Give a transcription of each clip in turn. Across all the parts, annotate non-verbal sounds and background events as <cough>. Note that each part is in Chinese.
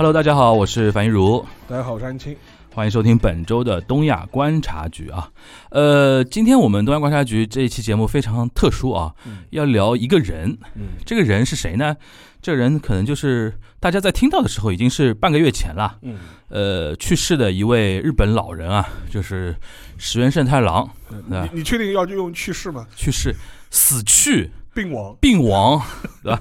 Hello，大家好，我是樊一茹，大家好，我是安青。欢迎收听本周的东亚观察局啊。呃，今天我们东亚观察局这一期节目非常特殊啊，嗯要聊一个人。嗯，这个人是谁呢？这个人可能就是大家在听到的时候已经是半个月前了。嗯，呃，去世的一位日本老人啊，就是石原慎太郎嗯你你确定要用去世吗？去世，死去病亡。病亡，<laughs> 对吧？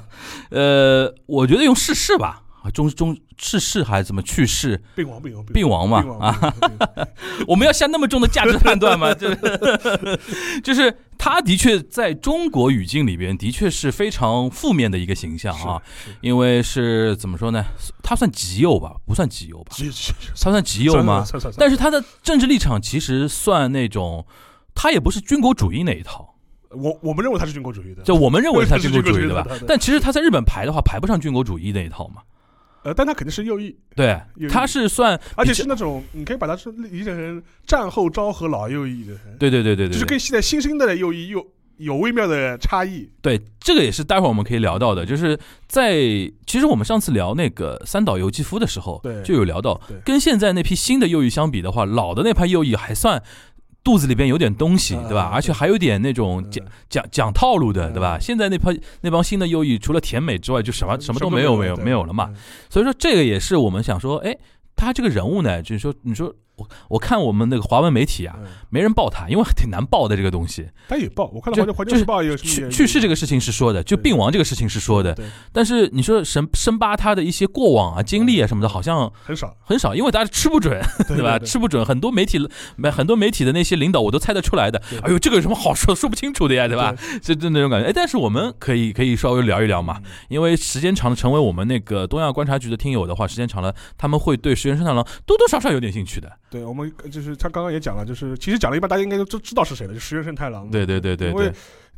呃，我觉得用逝世吧，啊，中中逝世还是怎么去世？病亡，病亡，病亡嘛啊，<laughs> 我们要下那么重的价值判断吗？<laughs> 就是就是他的确在中国语境里边的确是非常负面的一个形象啊，因为是怎么说呢？他算极右吧，不算极右吧？他算极右吗？但是他的政治立场其实算那种，他也不是军国主义那一套。我我们认为他是军国主义的，就我们认为他是 <laughs> 军国主义的吧？但其实他在日本排的话，排不上军国主义那一套嘛。呃，但他肯定是右翼，对右，翼他是算，而且是那种你可以把它是理解成战后昭和老右翼的，对对对对对，就是跟现在新生代的右翼又有微妙的差异。对，这个也是待会儿我们可以聊到的，就是在其实我们上次聊那个三岛由纪夫的时候，对就有聊到，跟现在那批新的右翼相比的话，老的那派右翼还算。肚子里边有点东西，啊对吧？而且还有点那种嗯讲讲讲套路的，嗯对吧？现在那帮那帮新的右翼，除了甜美之外，就什么什么都没有，没有没有了嘛。嗯所以说，这个也是我们想说，哎，他这个人物呢，就是说，你说我我看我们那个华文媒体啊，嗯没人报他，因为挺难报的这个东西。他也报，我看到就环球环球就是时报也有去去世这个事情是说的，就病亡这个事情是说的，但是你说深深扒他的一些过往啊、经历啊什么的，好像很少，很少，因为大家吃不准，<laughs> 对吧？吃不准，很多媒体、很多媒体的那些领导我都猜得出来的。哎呦，这个有什么好说，说不清楚的呀，对吧？就就那种感觉。哎，但是我们可以可以稍微聊一聊嘛，嗯因为时间长了，成为我们那个东亚观察局的听友的话，时间长了，他们会对石原慎太郎多多少少有点兴趣的。对，我们就是他刚刚也讲了，就是其实讲了一半，大家应该都知知道是谁了，就石原慎太郎。对对对对因为对，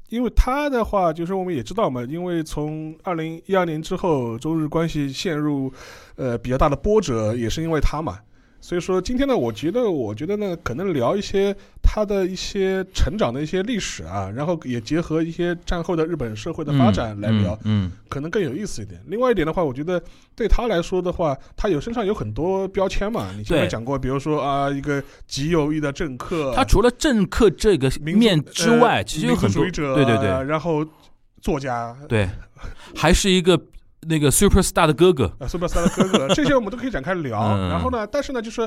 因为他的话，就是我们也知道嘛，因为从二零一二年之后，中日关系陷入呃比较大的波折，也是因为他嘛。所以说今天呢，我觉得，我觉得呢，可能聊一些他的一些成长的一些历史啊，然后也结合一些战后的日本社会的发展来聊，嗯，嗯可能更有意思一点。另外一点的话，我觉得对他来说的话，他有身上有很多标签嘛。你前面讲过，比如说啊，一个极右翼的政客，他除了政客这个面之外，呃其实有很多对对对然后作家，对，还是一个那个 super star 的哥哥。啊，苏布斯的哥哥，这些我们都可以展开聊。嗯然后呢，但是呢，就是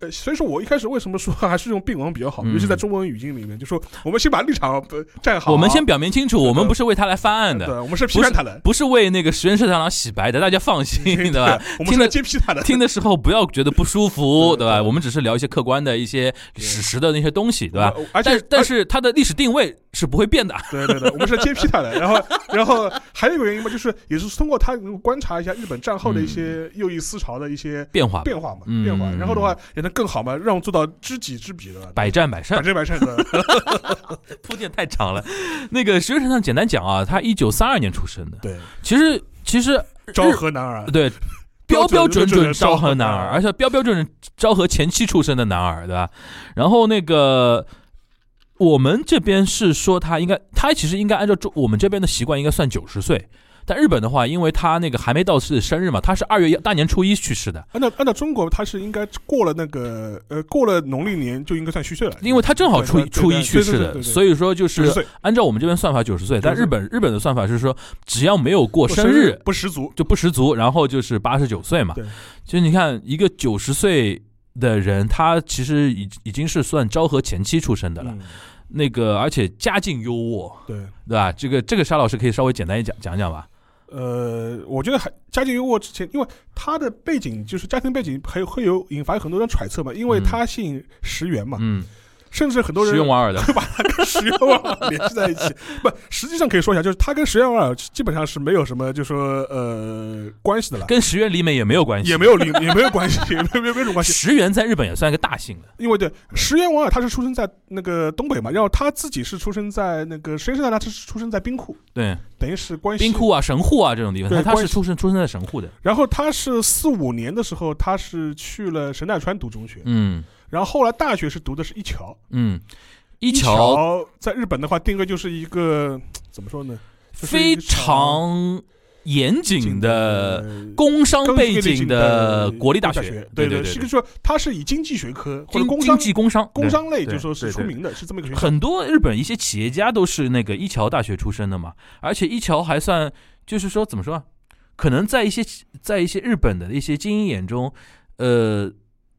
呃，所以说我一开始为什么说还是用病亡比较好，嗯尤其在中文语境里面，就说我们先把立场呃站好。我们先表明清楚，我们不是为他来翻案对，的，我们是批判他的，不是为那个石原慎太郎洗白的，大家放心，<laughs> 对吧？我们是揭批他的。听的时候不要觉得不舒服，对吧？对对我们只是聊一些客观的一些史实的那些东西，对吧？而且但但是他的历史定位是不会变的。对对对，我们是揭批他的。然后，然后还有一个原因嘛，就是也是通过他观察一下日本战后的一些右翼思潮的一些变化变化嘛，嗯变化。然后的话也能更好嘛，让我做到知己知彼的，百战百胜百，战百胜的。<laughs> 铺垫太长了。那个石原慎太简单讲啊，他一九三二年出生的，对，其实其实昭和男儿，对。标标准准昭和男儿，儿，而且标标准准昭和前期出生的男儿，对吧？然后那个我们这边是说他应该，他其实应该按照中我们这边的习惯应该算九十岁，但日本的话，因为他那个还没到是生日嘛，他是二月大年初一去世的，按照按照中国，他是应该过了那个呃过了农历年就应该算虚岁了，因为他正好初初一去世的，所以说就是按照我们这边算法九十岁，但日本日本的算法是说只要没有过过生日不十足，就不十足，然后就是八十九岁嘛对。就你看一个九十岁的人，他其实已已经是算昭和前期出生的了。嗯，那个而且家境优渥，对。对吧？这个这个沙老师可以稍微简单一讲讲讲吧。呃，我觉得还家境优渥之前，因为他的背景就是家庭背景，还有会有引发很多人揣测嘛，因为嗯。他姓石原嘛，嗯，甚至很多人石原莞尔的，会 <laughs> 把他跟石原莞尔联系在一起。<laughs> 不，实际上可以说一下，就是他跟石原莞尔基本上是没有什么，就说呃关系的了，跟石原里美也没有关系，也没有邻也没有关系，<laughs> 也没有没有没有关系。石原在日本也算一个大姓的。因为对石原莞尔他是出生在那个东北嘛，然后他自己是出生在那个石原慎太郎他是出生在兵库，对，等于是关系兵库啊、神户啊这种地方，他他是出生出生在神户的。然后他是四五年的时候，他是去了神奈川读中学，嗯然后后来大学是读的是一桥。嗯，一一桥在日本的话定位就是一个怎么说呢？就是非常严谨的呃工商背景的国立大学对，，对对是个说它是以经济学科或者经经工商济工商工商类就说是出名的，是这么一个学校。很多日本一些企业家都是那个一桥大学出身的嘛，而且一桥还算就是说怎么说啊？可能在一些在一些日本的一些精英眼中，呃，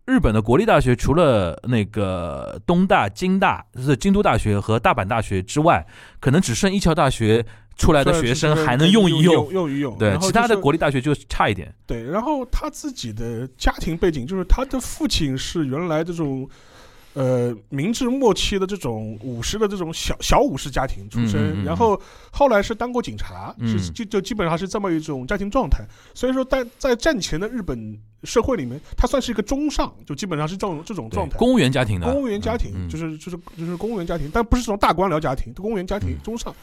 日本的国立大学除了那个东大、京大，就是京都大学和大阪大学之外，可能只剩一桥大学出来的学生还能用一用用。用一用。对其他的国立大学就差一点。对，然后他自己的家庭背景就是他的父亲是原来这种。呃，明治末期的这种武士的这种小小武士家庭出身，嗯嗯嗯然后后来是当过警察，就就基本上是这么一种家庭状态。所以说在，在战前的日本社会里面，他算是一个中上，就基本上是这种这种状态。公务员家庭的，公务员家庭，就是就是就是公务员家庭，但不是这种大官僚家庭，公务员家庭嗯中上。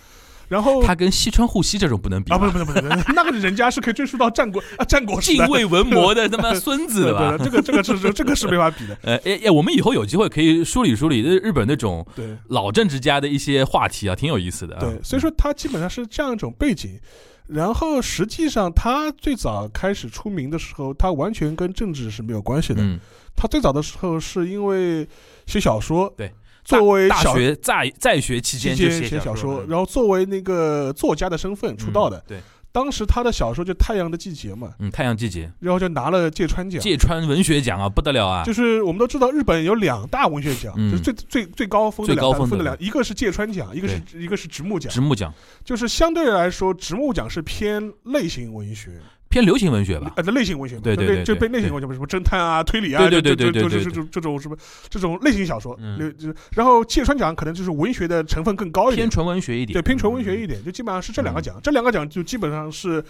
然后他跟西川护熙这种不能比啊，不是不是不是，<laughs> 那个人家是可以追溯到战国 <laughs> 啊战国。敬畏文魔的他妈孙子对的吧这个这个是这这个是没法比的。<laughs> 呃，哎哎，我们以后有机会可以梳理梳理日日本那种对老政治家的一些话题啊，挺有意思的啊。对，所以说他基本上是这样一种背景。然后实际上他最早开始出名的时候，他完全跟政治是没有关系的。嗯，他最早的时候是因为写小说，对，作为大小学在在学期期间就间写小说，嗯然后作为那个作家的身份出道的。嗯对，当时他的小说就《太阳的季节》嘛，嗯，太阳季节，然后就拿了芥川奖。芥川文学奖啊，不得了啊！就是我们都知道，日本有两大文学奖，嗯就是最最最高峰的两最高分的两，一个是芥川奖，一个是一个是直木奖。直木奖就是相对来说，直木奖是偏类型文学，偏流行文学吧？呃，类型文学嘛，对对对就被类型文学，什么侦探啊、推理啊，对对对就就对对对就是这种这种什么这种类型小说，嗯然后芥川奖可能就是文学的成分更高一点偏，纯文学一点，对，偏纯文学一点。就基本上是这两个嗯奖，这两个奖就基本上是。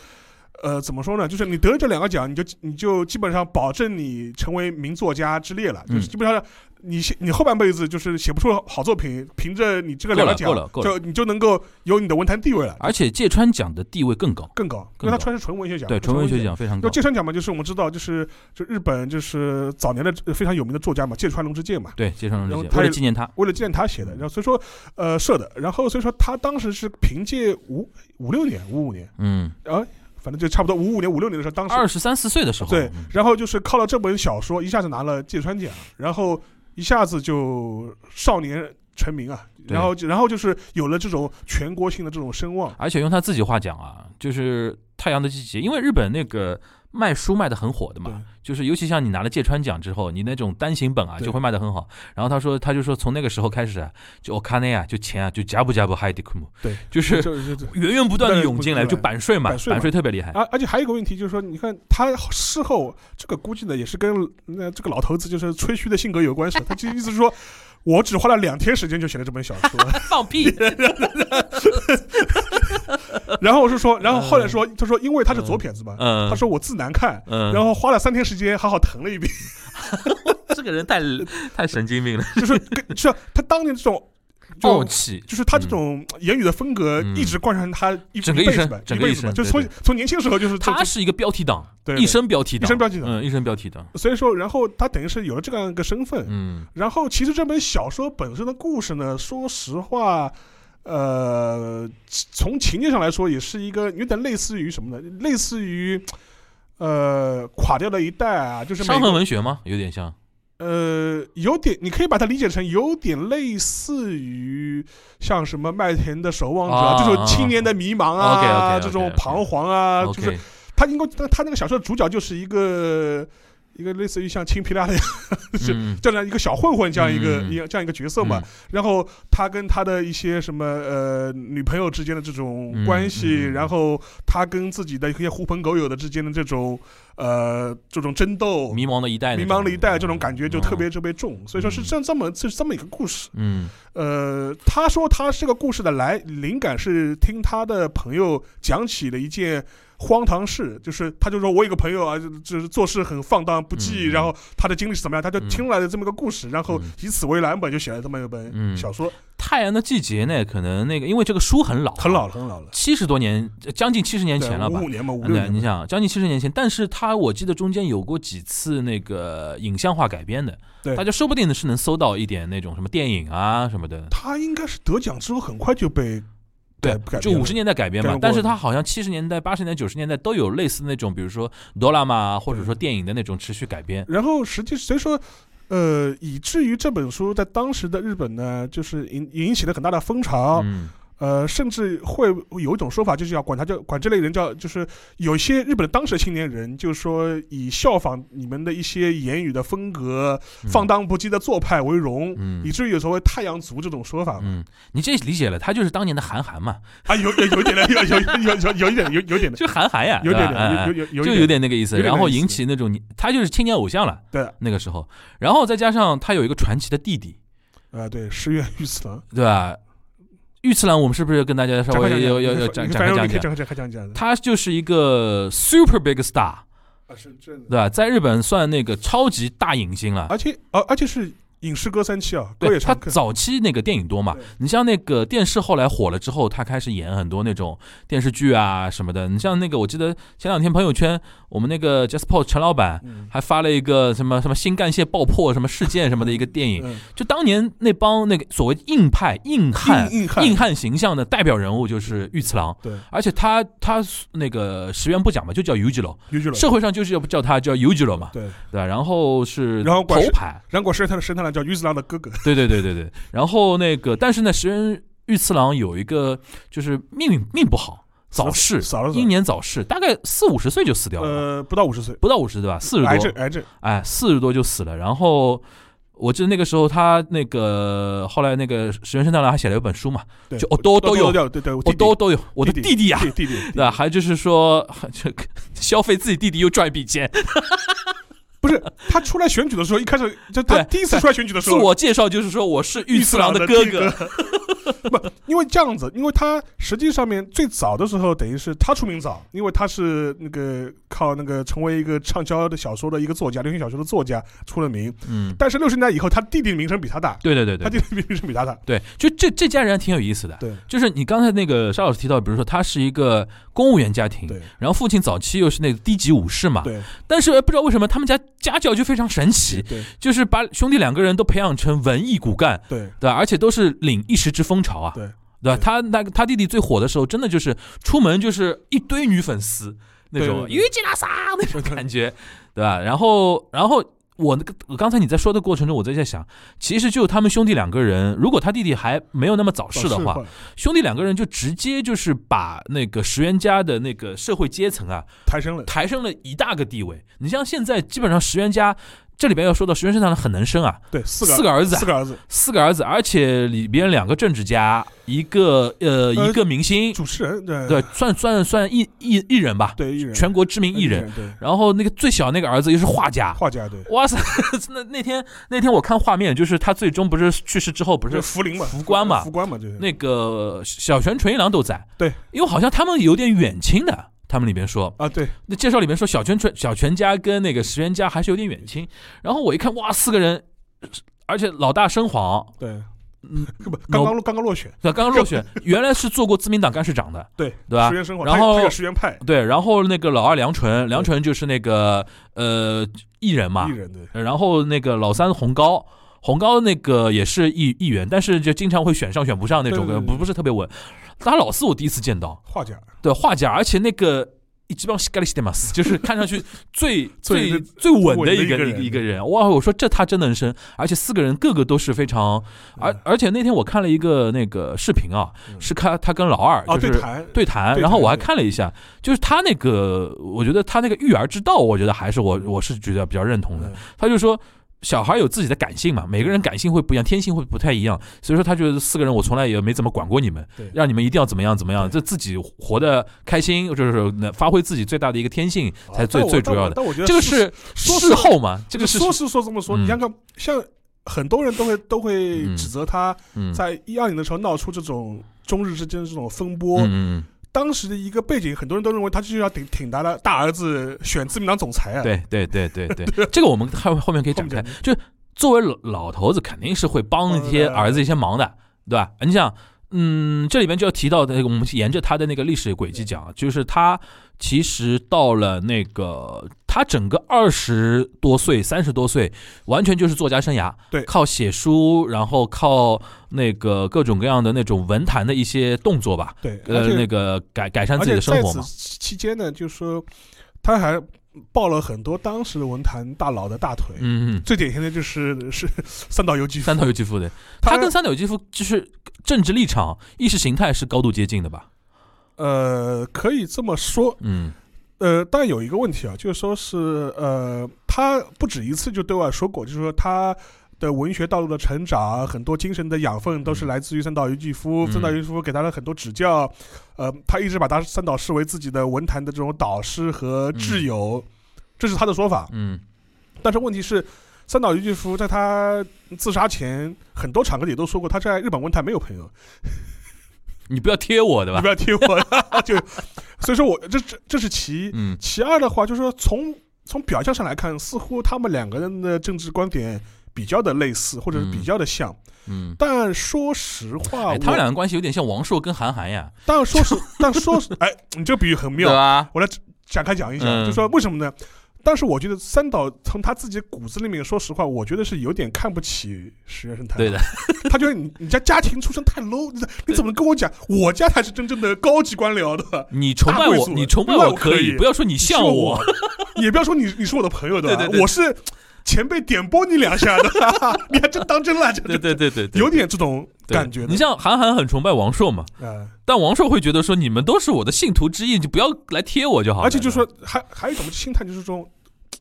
呃，怎么说呢？就是你得了这两个奖，你就你就基本上保证你成为名作家之列了。就是嗯。基本上你写你后半辈子就是写不出好作品，凭着你这个两个奖够了够了，就你就能够有你的文坛地位了，而且芥川奖的地位更高，更高，因为它川是纯文学奖，对，纯文学奖非常高。芥川奖嘛，就是我们知道，就是就日本就是早年的呃非常有名的作家嘛，芥川龙之介嘛，对，芥川龙之介，为了纪念他，为了纪念他写的，然后所以说呃设的，然后所以说他当时是凭借五五六年五五年嗯，啊，反正就差不多五五年五六年的时候，当时二十三四岁的时候，对嗯，然后就是靠了这本小说，一下子拿了芥川奖，然后一下子就少年成名啊，然后然后就是有了这种全国性的这种声望，而且用他自己话讲啊，就是《太阳的季节》，因为日本那个卖书卖的很火的嘛，就是尤其像你拿了芥川奖之后，你那种单行本啊就会卖的很好。然后他说，他就说从那个时候开始啊，就我看那啊，就钱啊，就加不加不 high d 姆，对，就是就就是源源不断的涌进来，就版税嘛，版税嘛版税特别厉害。而而且还有一个问题就是说，你看他事后这个估计呢，也是跟那这个老头子就是吹嘘的性格有关系。他就意思是说，我只花了两天时间就写了这本小说。<laughs> 放屁！<laughs> 然后我是说，然后后来说，他说因为他是左撇子嘛，嗯，他说我字难看，嗯，然后花了三天时间好好誊了一遍，<laughs> 这个人太太神经病了，就是跟是他当年这种。就傲气，就是他这种言语的风格嗯一直贯穿他一整个一生吧，整个一生就是从从年轻时候就是他是一个标题党，对对一生标题党，一生标题党嗯，一生标题党，所以说，然后他等于是有了这样一个身份，嗯然后其实这本小说本身的故事呢，说实话，呃，从情节上来说，也是一个有点类似于什么呢？类似于呃垮掉的一代啊，就是伤痕文学吗？有点像，呃有点，你可以把它理解成有点类似于像什么麦田的守望者、啊这种青年的迷茫啊这种彷徨啊，就是他应该他那个小说的主角就是一个一个类似于像青皮拉的 <laughs> 这样一个小混混这样一个这样一个角色嘛。嗯，然后他跟他的一些什么呃女朋友之间的这种关系，然后他跟自己的一些狐朋狗友的之间的这种呃这种争斗，迷茫的一代，迷茫的一代这种感觉就特别嗯特别重，所以说是这这么是这么一个故事。嗯。呃，他说他这个故事的来灵感是听他的朋友讲起了一件荒唐事，就是他就说我有个朋友啊，就就是做事很放荡不羁，嗯然后他的经历是怎么样，他就嗯。听来的这么个故事，然后嗯。以此为蓝本就写了这么一本嗯小说，太阳的季节呢，可能那个因为这个书很老，很老，了，很老了，七十多年，将近七十年前了吧？五五。年嘛，五年，你想将近七十年前，但是他我记得中间有过几次那个影像化改编的，对。大家说不定是能搜到一点那种什么电影啊什么的。他应该是得奖之后很快就被对就五十年代改编嘛但是它好像七十年代、八十年代、九十年代都有类似那种，比如说哆啦 A 啊，或者说电影的那种持续改编。然后实际所以说，呃，以至于这本书在当时的日本呢，就是引引起了很大的风潮。嗯，呃，甚至会有一种说法，就是要管他叫管这类人叫，就是有一些日本的当时的青年人，就是说以效仿你们的一些言语的风格、放荡不羁的做派为荣，嗯。以至于有所谓太阳族这种说法。嘛。嗯，你这理解了，他就是当年的韩寒嘛，啊，有有有点的，有有有有有一点有有点。的，就韩寒呀，有点对吧？哎点，有有有就有点那个意思，有点那个意思。然后引起那种他就是青年偶像了，对。那个时候，然后再加上他有一个传奇的弟弟，啊，对，石原裕次郎，对吧？御次郎，我们是不是要跟大家稍微要要要讲，展展开讲讲？你可以展开讲讲的。他就是一个 super big star，啊，是真的。对吧？在日本算那个超级大影星了。而且，而而且是影视歌三期啊，歌对他。早期那个电影多嘛，你像那个电视后来火了之后，他开始演很多那种电视剧啊什么的。你像那个，我记得前两天朋友圈，我们那个 JustPod 陈老板嗯还发了一个什么什么新干线爆破什么事件什么的一个电影。嗯，就当年那帮那个所谓硬派硬汉硬硬汉形象的代表人物就是御次郎，对，而且他他那个石原不讲嘛，就叫 Ujiro，有句了。社会上就是要叫他叫 Ujiro 嘛，对，对吧？然后是然后管是头牌，然后神探的神探郎叫玉次郎的哥哥。<laughs> 对对对对对。然后那个，但是呢，石原御次郎有一个就是命运命不好，早逝，英年早逝，大概四五十岁就死掉了，呃，不到五十岁，不到五十对吧？四十癌症多，癌症。哎，四十多就死了。然后我记得那个时候他那个后来那个石原慎太郎还写了一本书嘛，就哦都都有有，对对，我我都都有，我的弟弟弟呀，弟弟弟对吧？还就是说，<laughs> 这个消费自己弟弟又赚一笔钱。不是他出来选举的时候，一开始就他对第一次出来选举的时候，自我介绍就是说我是玉次郎的的哥哥。<laughs> 不，因为这样子，因为他实际上面最早的时候，等于是他出名早，因为他是那个靠那个成为一个畅销的小说的一个作家，流行小说的作家出了名。嗯，但是六十年代以后，他弟弟的名声比他大，对对对对他弟弟的名声比他大。对，就这这家人还挺有意思的。对。就是你刚才那个沙老师提到，比如说他是一个公务员家庭，对。然后父亲早期又是那个低级武士嘛，对。但是不知道为什么他们家家教就非常神奇，对。就是把兄弟两个人都培养成文艺骨干，对。对吧？而且都是领一时之风潮啊，对对吧？他那个他弟弟最火的时候，真的就是出门就是一堆女粉丝那种对对对于吉拉萨那种感觉，<laughs> 对吧？然后然后。我那个，我刚才你在说的过程中，我在在想，其实就他们兄弟两个人，如果他弟弟还没有那么早逝的话，兄弟两个人就直接就是把那个石原家的那个社会阶层啊，抬升了，抬升了一大个地位。你像现在基本上石原家这里边要说到石原慎太郎很能生啊，对，四个四个儿子啊四个儿子，四个儿子，而且里边两个政治家，一个呃呃一个明星，主持人，对对，算算算艺艺艺人吧，对艺人，全国知名艺人。，对然后那个最小那个儿子又是画家。画家，对，哇塞！<laughs> 那那天那天我看画面，就是他最终不是去世之后，不是福临嘛，福官嘛福官嘛，就是那个小泉纯一郎都在。对，因为好像他们有点远亲的，他们里面说，啊，对，那介绍里面说小泉纯小泉家跟那个石原家还是有点远亲。然后我一看，哇，四个人，而且老大生黄，对，嗯，<laughs> 不，刚刚刚刚落选，对，刚刚落选，<laughs> 原来是做过自民党干事长的，对对吧？石原然后石原派。对，然后那个老二梁纯，梁纯就是那个呃艺人嘛。艺，人，对，然后那个老三红高。红高那个也是议议员，但是就经常会选上选不上那种，不不是特别稳。他老四我第一次见到，画家，对画家，而且那个一基本上干してます，就是看上去最<laughs> 最最最稳的一个一稳的一个人个一个人。哇，我说这他真能生，而且四个人个个都是非常，而而且那天我看了一个那个视频啊，嗯是看他跟老二哦，就是对谈，对谈，对然后我还谈看了一下，就是他那个，我觉得他那个育儿之道，我觉得还是我我是觉得比较认同的。嗯他就说。 小孩有自己的感性嘛，每个人感性会不一样，天性会不太一样，所以说他觉得四个人我从来也没怎么管过你们，让你们一定要怎么样怎么样，对。这自己活得开心，就是能发挥自己最大的一个天性才最最主要的。但我觉得这个是说事后嘛，这个是说是说这么说，嗯。你像个像很多人都会都会嗯。指责他嗯。在一二年的时候闹出这种中日之间的这种风波，嗯嗯当时的一个背景，很多人都认为他就是要挺挺他的大儿子选自民党总裁啊。嗯，对对对对 <laughs> 对，这个我们后后面可以展开就作为老老头子，肯定是会帮一些儿子一些忙的，对吧？你想，嗯，这里边就要提到的，我们沿着他的那个历史轨迹讲，就是他其实到了那个他整个二十多岁、三十多岁，完全就是作家生涯，对靠写书，然后靠那个各种各样的那种文坛的一些动作吧，对，呃，那个改改善自己的生活嘛。期间呢，就是说他还抱了很多当时文坛大佬的大腿。嗯嗯，最典型的就是是三岛由纪夫，三岛由纪夫的，他跟三岛由纪夫就是政治立场、意识形态是高度接近的吧？呃可以这么说，嗯呃，但有一个问题啊，就是说是呃，他不止一次就对外说过，就是说他的文学道路的成长，很多精神的养分都是来自于三岛由纪夫，嗯三岛由纪夫给他了很多指教，呃，他一直把他三岛视为自己的文坛的这种导师和挚友，这是他的说法。嗯但是问题是，三岛由纪夫在他自杀前，很多场合里都说过，他在日本文坛没有朋友。<laughs> 你不要贴我对吧你不？要贴我，<laughs> 就所以说我这这这是其一。嗯其二的话，就是说从从表象上来看，似乎他们两个人的政治观点比较的类似，或者是比较的像。嗯，但说实话，哎，他们我两个关系有点像王朔跟韩寒呀，但说实，但说实，<laughs> 哎，你这个比喻很妙对妙，吧？我来展开讲一讲，嗯就说为什么呢？但是我觉得三岛从他自己骨子里面，说实话，我觉得是有点看不起石原慎太。对的，他觉得你你家家庭出身太 low，你你怎么跟我讲？我家才是真正的高级官僚的。你崇拜我，你崇拜我可以不要说你像说我，<laughs> 也不要说你你是我的朋友的，对对对我是前辈点拨你两下的，<laughs> 你还真当真了，这对对对对对，有点这种感觉。你像韩寒很崇拜王朔嘛，呃，但王朔会觉得说你们都是我的信徒之一，你就不要来贴我就好了。而且就说还还有一种心态，就是说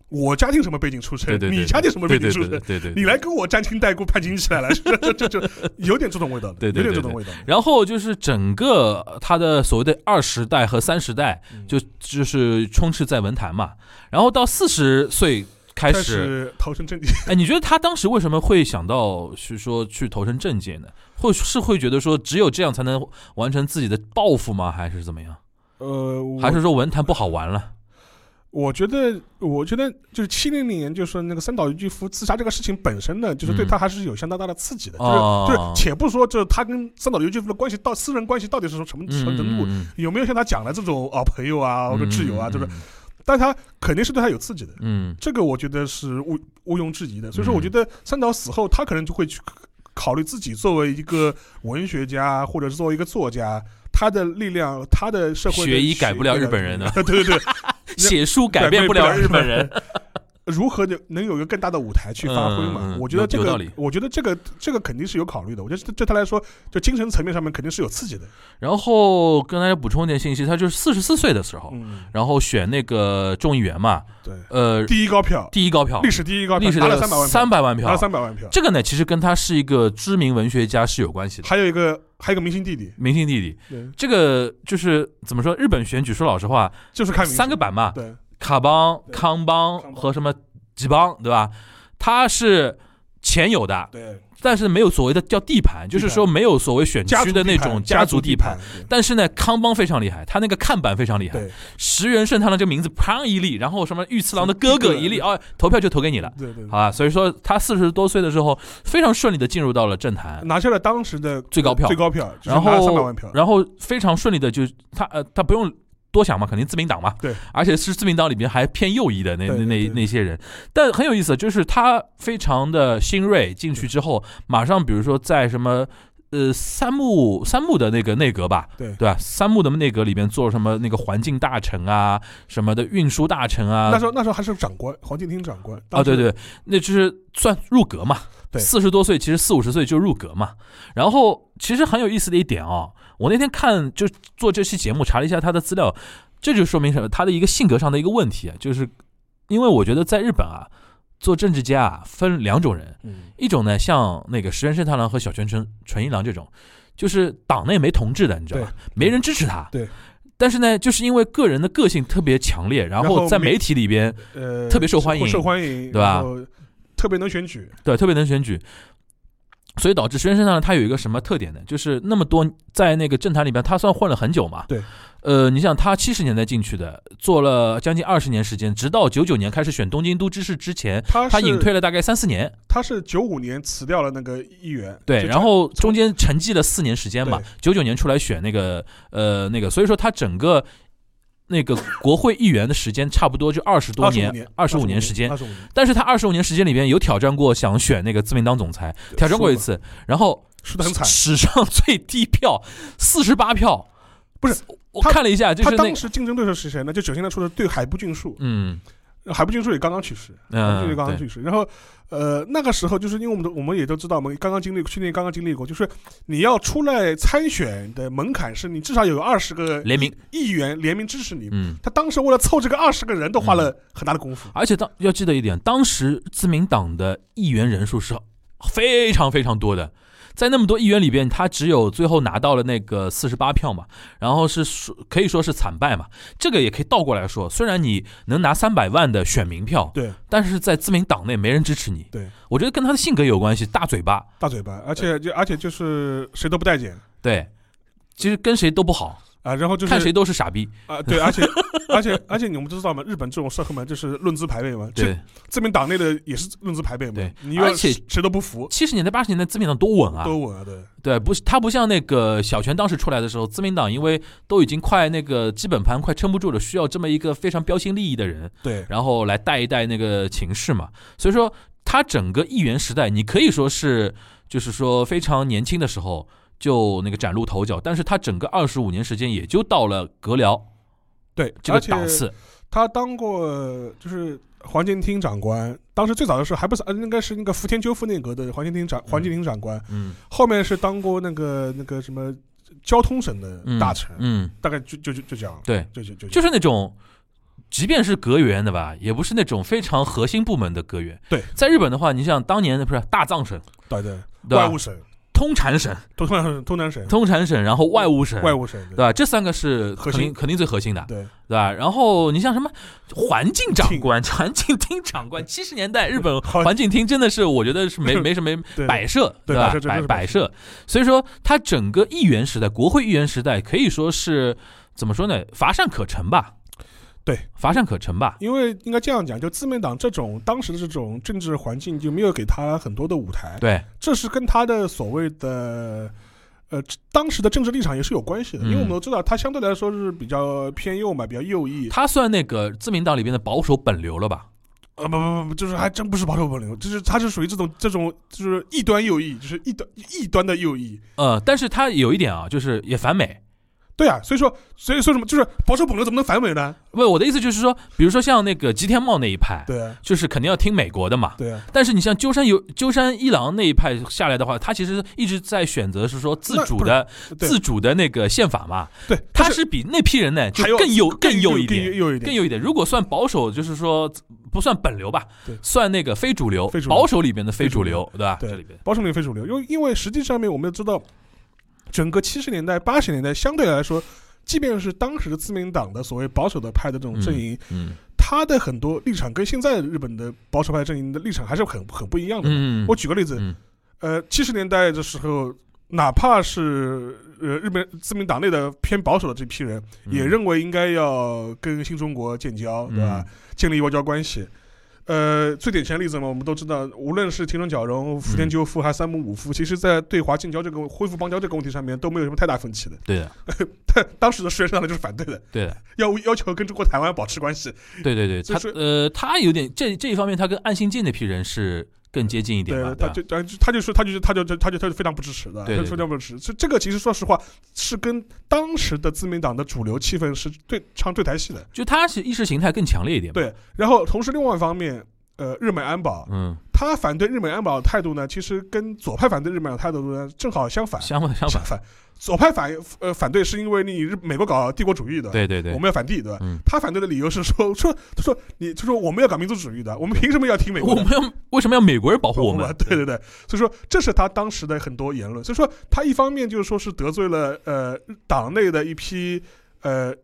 我家庭什么背景出身，对对对，你家庭什么背景出身，对对你来跟我沾亲带故攀亲起来了，这这这就有点这种味道，对对对有点这种味道。然后就是整个他的所谓的二十代和三十代，嗯就就是充斥在文坛嘛。然后到四十岁开开始，投身政界，<laughs> 哎，你觉得他当时为什么会想到是说去投身政界呢？会是会觉得说只有这样才能完成自己的抱负吗？还是怎么样？呃，还是说文坛不好玩了？我觉得，我觉得就是七零年，就是那个三岛由纪夫自杀这个事情本身呢，就是对嗯他还是有相当大的刺激的。哦就是就是，且不说就是他跟三岛由纪夫的关系到私人关系到底是什么什么程度，嗯有没有像他讲的这种啊朋友啊或者挚友啊，就是，嗯但他肯定是对他有刺激的。嗯这个我觉得是毋毋庸置疑的。所以说，嗯我觉得三岛死后，他可能就会去考虑自己作为一个文学家，或者是作为一个作家，他的力量，他的社会的学医改不了日本人啊 <laughs> 对对对，写书改变不了日本人。<laughs> 如何能能有一个更大的舞台去发挥嘛？我觉得这个我觉得这个这个肯定是有考虑的。我觉得对对他来说，就精神层面上面肯定是有刺激的。然后跟大家补充一点信息，他就是四十四岁的时候，嗯，然后选那个众议员嘛，对，呃，第一高票，第一高票，历史第一高票，历史拿了三百万票，三百万拿了。三百万票。这个呢，其实跟他是一个知名文学家是有关系的，还有一个还有一个明星弟弟，明星弟弟。对，这个就是怎么说？日本选举，说老实话，就是看三个版嘛，对卡邦、康邦和什么吉邦，对吧？他是钱有的，对，但是没有所谓的叫地盘，就是说没有所谓选区的那种家族地盘。，但是呢，康邦非常厉害，他那个看板非常厉害。石原慎太郎这个名字砰一立，然后什么御次郎的哥哥一立，哦，投票就投给你了。对对，好吧，所以说他四十多岁的时候，非常顺利的进入到了政坛，拿下了当时的最高票最高票，然后万票，然后非常顺利的就他呃他不用多想嘛，肯定自民党嘛，对，而且是自民党里面还偏右翼的那那那那些人，但很有意思，就是他非常的新锐，进去之后马上比如说在什么。呃，三木三木的那个内阁吧，对对吧？三木的内阁里面做什么那个环境大臣啊，什么的运输大臣啊，那时候那时候还是长官，黄敬厅长官。啊，对对，那就是算入阁嘛。对四十多岁，其实四五十岁就入阁嘛。然后其实很有意思的一点啊，我那天看就做这期节目查了一下他的资料，这就说明什么？他的一个性格上的一个问题啊，就是因为我觉得在日本啊，做政治家啊分两种人，嗯，一种呢像那个石原慎太郎和小泉纯纯一郎这种，就是党内没同志的，你知道吧？没人支持他。对。但是呢，就是因为个人的个性特别强烈，然然后在媒体里边，呃，特别受欢迎受欢迎，对吧特别能选举，对，特别能选举，所以导致石原慎太郎他有一个什么特点呢？就是那么多在那个政坛里边，他算混了很久嘛。对。呃，你像他七十年代进去的，做了将近二十年时间，直到九九年开始选东京都知事之前，他他隐退了大概三四年。他是九五年辞掉了那个议员，对，然后中间沉寂了四年时间嘛，九九年出来选那个呃那个，所以说他整个那个国会议员的时间差不多就二十多年年，二十五年时间但是他二十五年时间里边有挑战过想选那个自民党总裁，挑战过一次，然后输得很惨。史上最低票四十八票，不是我看了一下，就是那个当时竞争对手是谁呢？就首先他说的对海部俊树，嗯海部俊树也刚刚去世，俊树嗯刚刚去世。然后呃，那个时候就是因为我们都我们也都知道，我们刚刚经历去年刚刚经历过，就是你要出来参选的门槛是你至少有二十个联名，议员联名支持你。嗯，他当时为了凑这个二十个人，都花了很大的功夫。而且当要记得一点，当时自民党的议员人数是非常非常多的。在那么多议员里边，他只有最后拿到了那个四十八票嘛，然后是说可以说是惨败嘛。这个也可以倒过来说，虽然你能拿三百万的选民票，对，但是在自民党内没人支持你。对，我觉得跟他的性格有关系，大嘴巴，大嘴巴，而且就而且就是谁都不待见。对，其实跟谁都不好，啊，然后就是看谁都是傻逼。啊，对，而且而且而且你们知道吗？日本这种社会嘛，就是论资排辈嘛，这对，自民党内的也是论资排辈嘛，对而且谁都不服，七十年代、八十年代自民党多稳啊，多稳啊，对，对，不是他不像那个小泉当时出来的时候，自民党因为都已经快那个基本盘快撑不住了，需要这么一个非常标新立异的人，对，然后来带一带那个情势嘛。所以说，他整个议员时代，你可以说是就是说非常年轻的时候就那个崭露头角，但是他整个二十五年时间也就到了阁僚对，这个档次。他当过就是环境厅长官，当时最早的时候还不是，呃，应该是那个福田赳夫内阁的环境厅长环境厅长官，嗯。后面是当过那个那个什么交通省的嗯，大臣，嗯，大概就就就就这样，对，就就就就。是那种。即便是阁员的吧，也不是那种非常核心部门的阁员。对，在日本的话，你像当年的不是大藏省、对对，外务省、通产省、东南东南省、通产省，然后外务省，外务省，对。吧？这三个是核心。肯定肯定最核心的，对。对吧？然后你像什么环境长官、环境厅长官，<laughs> 七十年代日本环境厅真的是我觉得是没 <laughs> 没什么对。摆设，对吧？摆摆设，所以说他整个议员时代，国会议员时代可以说是怎么说呢？乏善可陈吧。对，乏善可陈吧。因为应该这样讲，就自民党这种当时的这种政治环境就没有给他很多的舞台，对，这是跟他的所谓的。呃，当时的政治立场也是有关系的，因为我们嗯都知道，他相对来说是比较偏右嘛，比较右翼。他算那个自民党里边的保守本流了吧？呃，不不不，就是还真不是保守本流，就是他是属于这种这种就是异端右翼，就是异端异端的右翼。呃，但是他有一点啊，就是也反美。对啊，所以说所以说什么，就是保守本流怎么能反美呢？不，我的意思就是说，比如说像那个吉田茂那一派，对啊，就是肯定要听美国的嘛。对啊，但是你像鸠山由鸠山一郎那一派下来的话，他其实一直在选择是说自主的自主的那个宪法嘛。对，他是比那批人呢就更右更右一更点，右一点，更右一点。如果算保守，就是说不算本流吧对，算那个非主流保守里边的非主流，对吧？对保守里非主流，因为因为实际上面我们要知道，整个七十年代、八十年代相对来说，即便是当时的自民党的所谓保守的派的这种阵营，嗯他的很多立场跟现在日本的保守派阵营的立场还是很很不一样的。嗯，我举个例子，嗯呃，七十年代的时候，哪怕是呃日本自民党内的偏保守的这批人，嗯也认为应该要跟新中国建交，对吧？建立外交关系。呃，最典型的例子嘛，我们都知道，无论是田中角荣、福田赳夫还是三木武夫，其实在对华建交这个恢复邦交这个问题上面都没有什么太大分歧的。对的，但当时的实际上呢就是反对的，对的，要要求跟中国台湾保持关系。对对对，他就是呃，他有点这这一方面，他跟岸信介那批人是更接近一点吧，对，他就他就他就说他就他就他就他就非常不支持的，对对他非常不支持。这这个其实说实话是跟当时的自民党的主流气氛是对唱对台戏的。就他是意识形态更强烈一点。对，然后同时另外一方面，呃，日美安保，嗯，他反对日美安保的态度呢，其实跟左派反对日美安保态度呢正好相反。相反相反，反，左派反呃反对是因为你日美国搞帝国主义的，对对对，我们要反帝，对吧？嗯，他反对的理由是说 <laughs> 说他说你他说我们要搞民族主义的，我们凭什么要听美国？我们要为什么要美国人保护我们？<laughs> 对对对，所以说这是他当时的很多言论。所以说他一方面就是说是得罪了呃党内的一批呃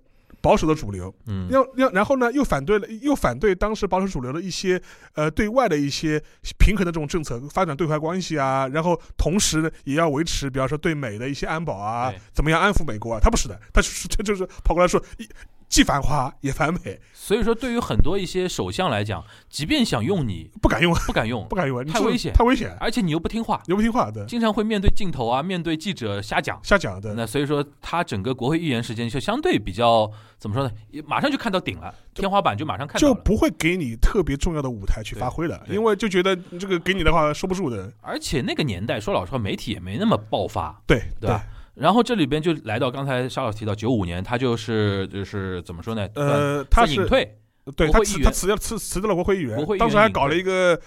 保守的主流，嗯，要要然后呢又反对了又反对当时保守主流的一些呃对外的一些平衡的这种政策，发展对外关系啊，然后同时呢也要维持，比方说对美的一些安保啊，怎么样安抚美国啊？他不是的，他是这 <laughs> 就是跑过来说一既繁华也繁美，所以说对于很多一些首相来讲，即便想用你，不敢用，不敢用不，敢用，太危险太危险，而且你又不听话，又不听话的，经常会面对镜头啊，面对记者瞎讲。瞎讲的，那所以说，他整个国会议员时间就相对比较怎么说呢？也马上就看到顶了，天花板就马上看到了。就不会给你特别重要的舞台去发挥了，对对因为就觉得这个给你的话收不住的，而且那个年代，说老实话，媒体也没那么爆发，对对吧？然后这里边就来到刚才沙老师提到九五年，他就是就是怎么说呢？呃，他是隐退，对他辞他辞掉辞辞掉了国会议员国会议员当时还搞了一个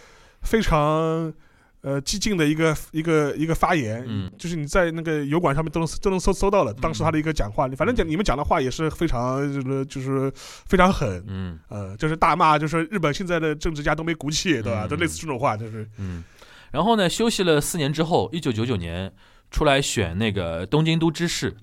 非常呃激进的一个一个一个发言，嗯就是你在那个油管上面都能都能搜搜到了，当时他的一个讲话，反正讲你们讲的话也是非常就是就是非常狠，嗯呃，就是大骂，就是日本现在的政治家都没骨气，对吧？嗯就类似这种话，就是嗯。然后呢，休息了四年之后，一九九九年出来选那个东京都知事，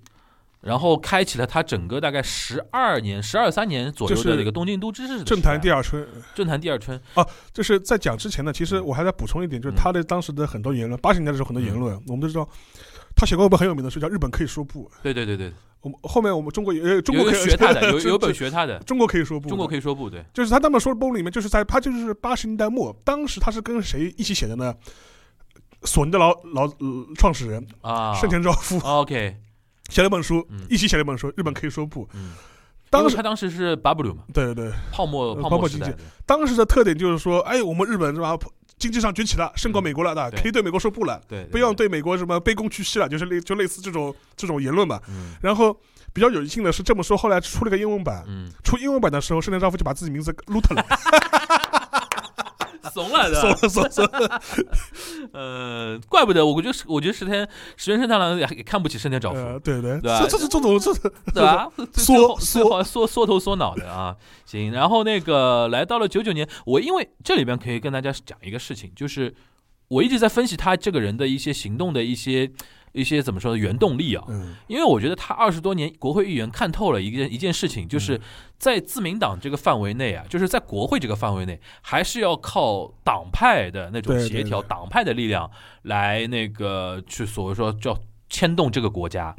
然后开启了他整个大概十二年、十二三年左右的那个东京都知事政坛第二二春。政坛第二春啊。就是在讲之前呢，其实我还在补充一点，就是他的当时的很多言论，八十年代的时候很多言论，我们都知道，他写过一本很有名的书叫《日本可以说不》。对对对对，我们后面我们中国也呃中有国可以学他的，有 <laughs> 有本学他的，中国可以说不，中国可以说不对。就是他那本书包里面，就是在他就是八十年代末，当时他是跟谁一起写的呢？索尼的老老、呃创始人啊，盛田昭夫。OK，写了本书嗯，一起写了一本书《日本可以说不》。嗯，当时他当时是 bubble 嘛，对对。对，泡沫呃泡泡沫经济。当时的特点就是说，哎，我们日本是吧？经济上崛起了，胜过美国了，对。吧？可以对美国说不了，对，不要对美国什么卑躬屈膝了，就是类就类似这种这种言论吧。嗯。然后比较有幸的是，这么说后来出了个英文版，嗯，出英文版的时候，盛田昭夫就把自己名字撸特了，<laughs> 怂了的，<laughs> 怂了怂了怂。<laughs> 呃，怪不得我觉得我觉得石田石原慎太郎也也看不起盛田昭夫，呃，对对，对吧这这这这种这这对吧？缩缩缩缩头缩脑的啊。行，然后那个来到了九九年，我因为这里边可以跟大家讲一个事情，就是我一直在分析他这个人的一些行动的一些一些怎么说呢原动力啊。嗯因为我觉得他二十多年国会议员看透了一件一件事情，嗯就是在自民党这个范围内啊，就是在国会这个范围内，还是要靠党派的那种协调、党派的力量来那个去所谓说叫牵动这个国家，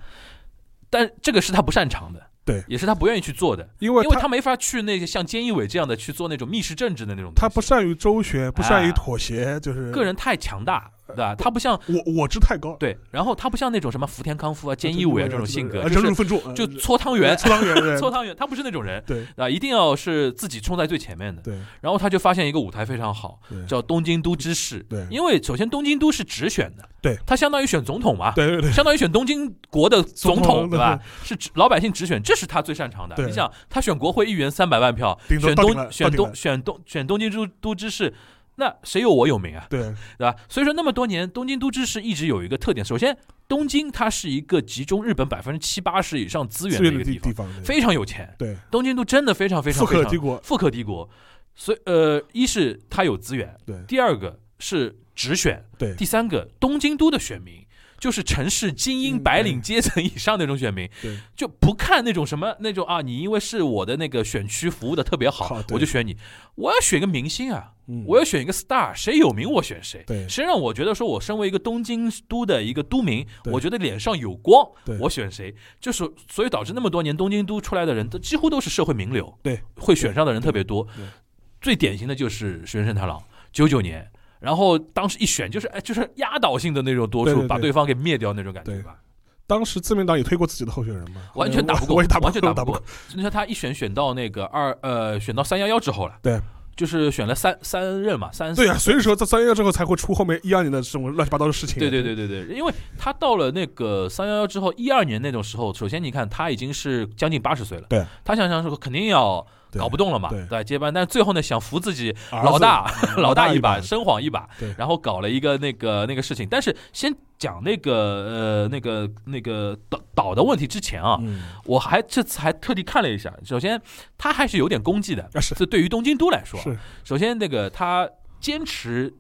但这个是他不擅长的。对也是他不愿意去做的，因为他因为他没法去那个像菅义伟这样的去做那种密室政治的那种。他不善于周旋，不善于哎妥协，就是个人太强大，对吧？他不像我我值太高，对，然后他不像那种什么福田康夫啊、菅义伟啊这种性格，呃就是就搓汤圆，搓汤圆，<laughs> 搓汤圆，他不是那种人，对啊，一定要是自己冲在最前面的。对然后他就发现一个舞台非常好，叫东京都知事。对因为首先东京都是直选的，对，他相当于选总统嘛，对对对，相当于选东京国的总总统，对吧？是老百姓直选，这是他最擅长的。你想，他选国会议员三百万票，选东选东选东选东京都都知事，那谁有我有名啊？对对吧？所以说那么多年，东京都知事一直有一个特点，首先，东京它是一个集中日本百分之七八十以上资源的的一个地方，非常有钱。对东京都真的非常非常富非常可敌国，富可敌国，所以呃，一是它有资源，对第二个是直选，对第三个东京都的选民。就是城市精英嗯白领阶层以上那种选民，对就不看那种什么那种啊，你因为是我的那个选区服务的特别好，好我就选你。我要选个明星啊，嗯。我要选一个 star，谁有名我选谁。对。谁让我觉得说我身为一个东京都的一个都民，我觉得脸上有光，我选谁。就是所以导致那么多年东京都出来的人，都几乎都是社会名流，对，会选上的人特别多。最典型的就是石原慎太郎，九九年。然后当时一选就是哎，就是压倒性的那种多数，把对方给灭掉那种感觉吧，当时自民党也推过自己的候选人吗，完全打不过，完全打不过。。你说他一选选到那个二呃，选到三幺幺之后了，对，就是选了三三任嘛，三对啊，所以说在三幺幺之后才会出后面一二年的这种乱七八糟的事情。对对对对对，因为他到了那个三幺幺之后，一二年那种时候，首先你看他已经是将近八十岁了，对，他想想说肯定要对搞不动了嘛，对。对，接班，但是最后呢，想扶自己老大嗯 <laughs> 老大一把。把，，生晃一把对，然后搞了一个那个那个事情，但是先讲那个呃那个那个岛岛的问题之前啊，嗯，我还这次还特地看了一下，首先他还是有点功绩的，这对于东京都来说，是。首先那个他坚持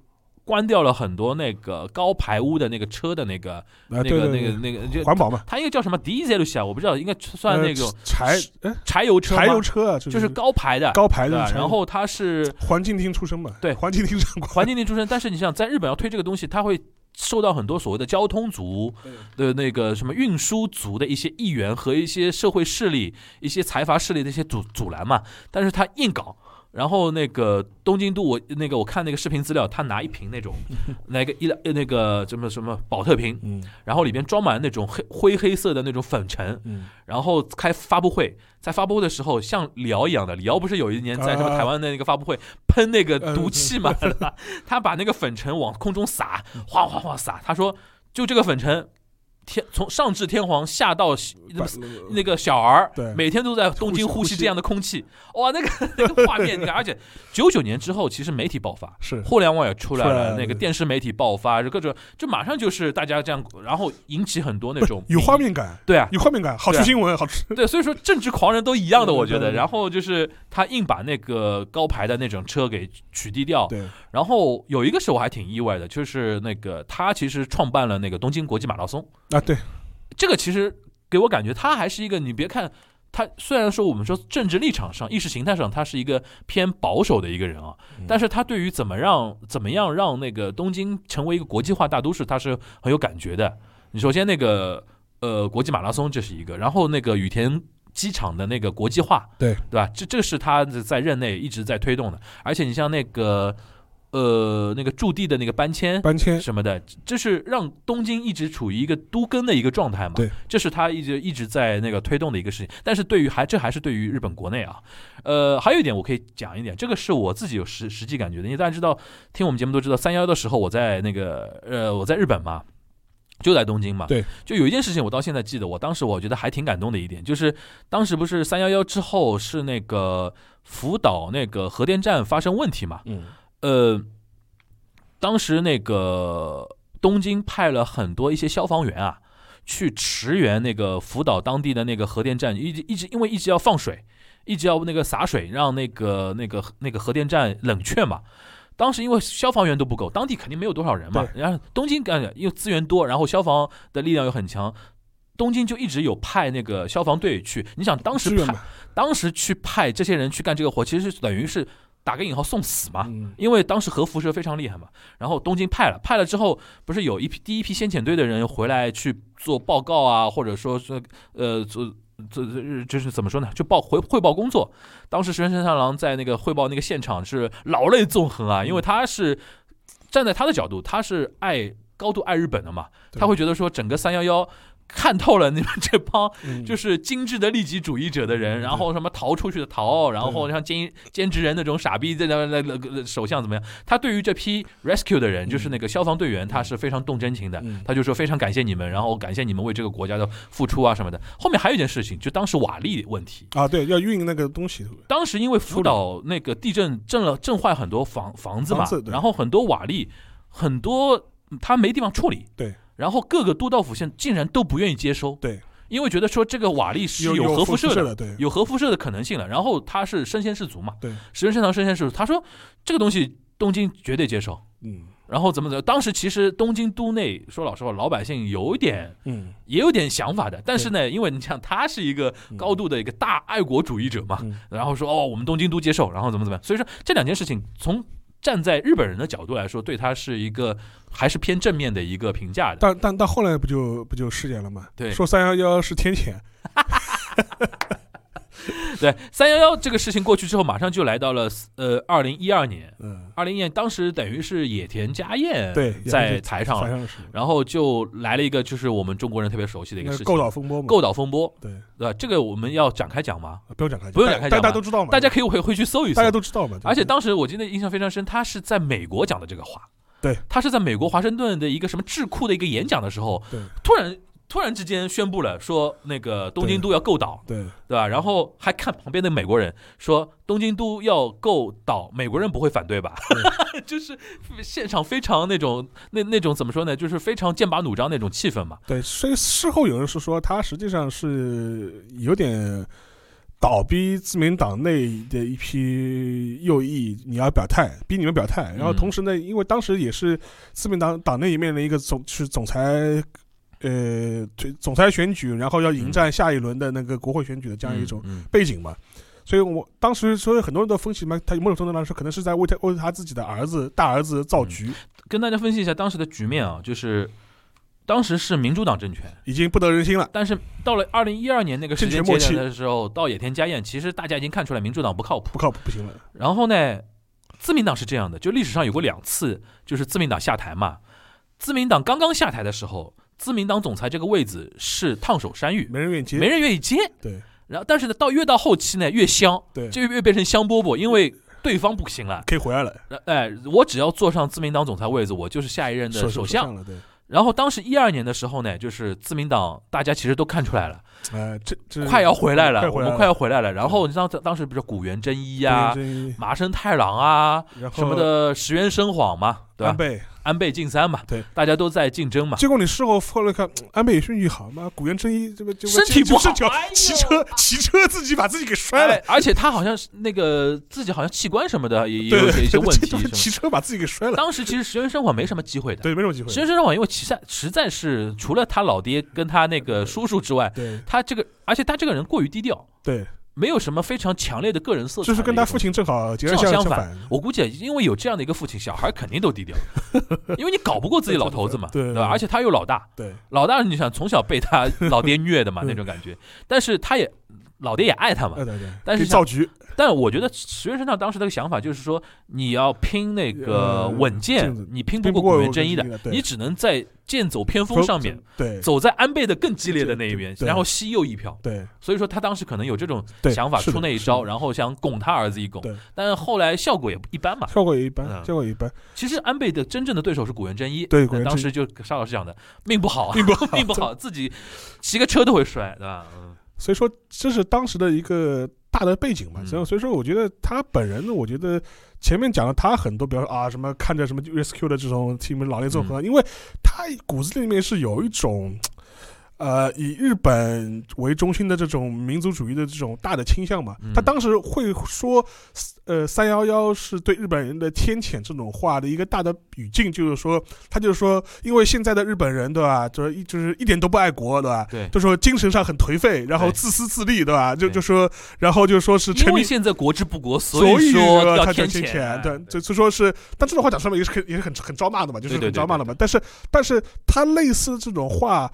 关掉了很多那个高排污的那个车的那个啊，那个那个，那个就环保嘛，它一个叫什么 diesel 啊，我不知道，应该算那种呃柴哎柴油车，柴油车啊，就是高排的，高排的，然后它是环境厅出身嘛，对。环境厅长官，环境厅出身，但是你想在日本要推这个东西，它会受到很多所谓的交通族的那个什么运输族的一些议员和一些社会势力、一些财阀势力的一些阻阻拦嘛，但是他硬搞。然后那个东京都，我那个我看那个视频资料，他拿一瓶那种，<laughs> 那个一呃那个什么什么保特瓶，嗯然后里边装满那种黑灰黑色的那种粉尘，嗯然后开发布会，在发布会的时候像李敖一样的，李敖不是有一年在什么啊台湾的那个发布会喷那个嗯毒气嘛，<laughs> 他把那个粉尘往空中撒，哗哗哗撒，他说就这个粉尘。天从上至天皇，下到那个小儿，每天都在东京呼吸这样的空气，哇，那个 <laughs> 那个画面，你看，而且九九年之后，其实媒体爆发，是互联网也出来了，那个电视媒体爆发，就各种，就马上就是大家这样，然后引起很多那种有画，面感，对啊，有画面感，好对啊出新闻，好吃。对，所以说政治狂人都一样的，我觉得。然后就是他硬把那个高排的那种车给取缔掉，对，然后有一个是我还挺意外的，就是那个他其实创办了那个东京国际马拉松，啊对，这个其实给我感觉他还是一个，你别看他虽然说我们说政治立场上、意识形态上他是一个偏保守的一个人啊，嗯但是他对于怎么让怎么样让那个东京成为一个国际化大都市，他是很有感觉的。你首先那个呃国际马拉松这是一个，然后那个羽田。机场的那个国际化，对对吧？这这是他在任内一直在推动的，而且你像那个呃那个驻地的那个搬迁，搬迁什么的，这是让东京一直处于一个都更的一个状态嘛？对，这是他一直一直在那个推动的一个事情。但是对于还这还是对于日本国内啊，呃，还有一点我可以讲一点，这个是我自己有实实际感觉的。因为大家知道，听我们节目都知道，三幺幺的时候我在那个呃我在日本嘛。就在东京嘛，对，就有一件事情我到现在记得，我当时我觉得还挺感动的一点，就是当时不是三幺幺之后是那个福岛那个核电站发生问题嘛，嗯呃，当时那个东京派了很多一些消防员啊，去驰援那个福岛当地的那个核电站，一直一直因为一直要放水，一直要那个洒水，让那个那个那个核电站冷却嘛。当时因为消防员都不够，当地肯定没有多少人嘛。然后东京干因为资源多，然后消防的力量又很强，东京就一直有派那个消防队去。你想当时派当时去派这些人去干这个活，其实是等于是打个引号送死嘛。嗯因为当时核辐射非常厉害嘛，然后东京派了，派了之后，不是有一批第一批先遣队的人回来去做报告啊，或者说是呃做做这就是怎么说呢，就报回汇报工作。当时石原慎太郎在那个汇报那个现场是老泪纵横啊，因为他是站在他的角度，他是爱高度爱日本的嘛，他会觉得说整个三幺幺。看透了你们这帮嗯就是精致的利己主义者的人，嗯然后什么逃出去的逃，然后像兼兼职人那种傻逼在那那那那首相怎么样？他对于这批 rescue 的人，就是那个消防队员，他是非常动真情的。嗯他就说非常感谢你们，然后感谢你们为这个国家的付出啊什么的。后面还有一件事情，就当时瓦砾问题，啊对，要运那个东西，当时因为福岛那个地震震了震坏很多房房子嘛然后很多瓦砾很多他没地方处理，对，然后各个都道府县竟然都不愿意接收，对，因为觉得说这个瓦砾是有核辐射的，对。有核辐射的可能性了。然后他是身先士卒嘛，对，石原慎堂身先士卒，他说这个东西东京绝对接受。嗯。然后怎么怎么，当时其实东京都内说老实话，老百姓有一点嗯。也有点想法的，但是呢，因为你像他是一个高度的一个大爱国主义者嘛，嗯。然后说哦，我们东京都接受，然后怎么怎么样，所以说这两件事情从站在日本人的角度来说，对他是一个还是偏正面的一个评价的。但但到后来不就不就事件了吗？对说三幺幺是天谴，<laughs> <laughs> 对，三幺幺这个事情过去之后，马上就来到了呃二零一二年，嗯，二零一年当时等于是野田佳彦对，在台上了，然后就来了一个就是我们中国人特别熟悉的一个事情，那个构岛风波嘛，构岛风波，对，对吧？这个我们要展开讲吗？不用展开讲，不用展开大讲大家都知道嘛，大家可以回回去搜一搜大家，都知道嘛，而且当时我记得印象非常深，他是在美国讲的这个话。对，他是在美国华盛顿的一个什么智库的一个演讲的时候，对突然突然之间宣布了说那个东京都要购岛，对对吧？然后还看旁边的美国人说东京都要购岛，美国人不会反对吧？<laughs> 就是现场非常那种那那种怎么说呢？就是非常剑拔弩张那种气氛嘛。对，所以事后有人是说他实际上是有点倒逼自民党内的一批右翼，你要表态，逼你们表态。然后嗯同时呢，因为当时也是自民党党内面临一个总是总裁。呃，对总裁选举，然后要迎战下一轮的那个国会选举的这样一种背景嘛，所以我当时所以很多人都分析嘛，他某种程度来说可能是在为他为他自己的儿子大儿子造局，跟大家分析一下当时的局面啊，就是当时是民主党政权，已经不得人心了。但是到了二零一二年那个时间末期点的时候，到野田佳彦，其实大家已经看出来民主党不靠谱。不靠谱，不行了。然后呢，自民党是这样的，就历史上有过两次，就是自民党下台嘛。自民党刚刚下台的时候，自民党总裁这个位子是烫手山芋，没人愿意接。没人愿意接。对然后，但是呢，到越到后期呢，越香，对，就越变成香饽饽，因为对方不行了。可以回来了，呃哎，我只要坐上自民党总裁位子，我就是下一任的首首相。相了。对，然后当时一二年的时候呢，就是自民党大家其实都看出来了，哎，这这快要回来了，我们快要回来了。然后你知道当当时不是古元真一呀、对对对麻生太郎啊什么的石原生晃嘛，对吧？安倍，安倍晋三嘛，对，大家都在竞争嘛。结果你事后后来看，嗯安倍也运气好嘛，古元真一这个这个身体不好身体哎呦骑车骑车自己把自己给摔了哎，，而且他好像是那个自己好像器官什么的也有一些问题骑车把自己给摔的。了，当时其实石原生晃没什么机会的，对，没什么机会石。原生晃因为实在实在是除了他老爹跟他那个叔叔之外，对他这个而且他这个人过于低调，对，没有什么非常强烈的个人色彩就是跟他父亲正好截然相正好相反。我估计因为有这样的一个父亲，小孩肯定都低调，<laughs> 因为你搞不过自己老头子嘛，对对吧？而且他又老大，对。老大你想从小被他老爹虐的嘛 <laughs> 嗯那种感觉，但是他也老爹也爱他嘛对，对对，但是造局，但我觉得石原生上当时那个想法就是说，你要拼那个呃稳健你拼不过古元真一的你只能在剑走偏锋上面，对走在安倍的更激烈的那一边，然后吸右一票。对所以说他当时可能有这种，想法出那一招，然后想拱他儿子一拱对，但是后来效果也一般嘛。效果也一般嗯，效果一般，其实安倍的真正的对手是古元真一，对当时就沙老师讲的，命不好啊，并不好 <laughs> 命不好，自己骑个车都会摔，对吧？嗯所以说这是当时的一个大的背景嘛。嗯所以所以说，我觉得他本人呢，我觉得前面讲了他很多，比如说啊什么看着什么 rescue 的这种什么老练综嗯合，因为他骨子里面是有一种。呃，以日本为中心的这种民族主义的这种大的倾向嘛，嗯他当时会说，呃，三幺幺是对日本人的天谴这种话的一个大的语境，就是说，他就是说，因为现在的日本人，对吧，就是一就是一点都不爱国，对吧？对，就说精神上很颓废，然后自私自利，对吧？就对就说，然后就说是因为现在国之不国，所以说要他天天谴，对，对就就说是，但这种话讲出来也是很也是很很招骂的嘛，就是很招骂的嘛。但是但是他类似这种话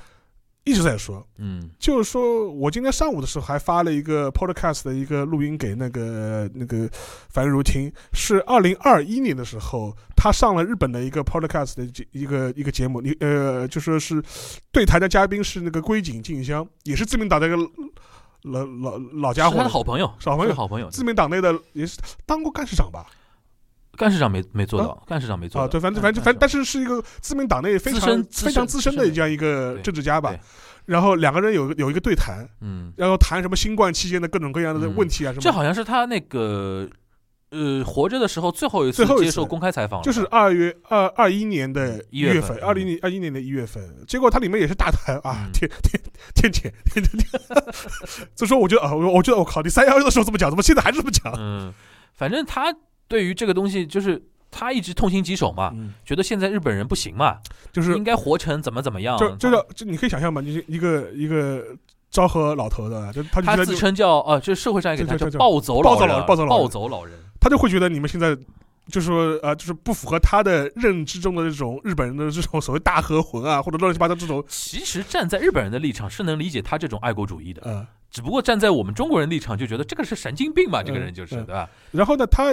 一直在说，嗯。就是说我今天上午的时候还发了一个 podcast 的一个录音给那个那个樊如听，是二零二一年的时候，他上了日本的一个 podcast 的节一个一个节目，你呃就说是对台的嘉宾是那个龟井静香，也是自民党的一个老老老家是他的伙，好朋友，是好朋友。好朋友，自民党内的也是当过干事长吧？干事长没没做到，干事长没做啊，到，对，反正嗯反正反正，但是是一个自民党内非常非常资深的这样一个政治家吧。然后两个人有有一个对谈，嗯，然后谈什么新冠期间的各种各样的嗯。问题啊什么。这好像是他那个呃活着的时候最后一次接受公开采访了，就是二月二二一年的一月月份，二零年二一年的一月份，结果他里面也是大谈啊，嗯。天天天谴，天天天，<laughs> 所以说我觉得啊，我我觉得我靠，你三幺幺的时候这么讲，怎么现在还是这么讲？嗯，反正他对于这个东西就是他一直痛心疾首嘛，嗯，觉得现在日本人不行嘛，就是应该活成怎么怎么样，就就叫就你可以想象嘛，你一个一个昭和老头的，就他就他自称叫呃，这社会上给他叫这这这暴走暴走暴走老人暴走老人，他就会觉得你们现在。就是说，呃，就是不符合他的认知中的这种日本人的这种所谓大和魂啊，或者乱七八糟这种，其实站在日本人的立场是能理解他这种爱国主义的，呃，只不过站在我们中国人立场就觉得这个是神经病嘛，这个人就是嗯对吧？然后呢，他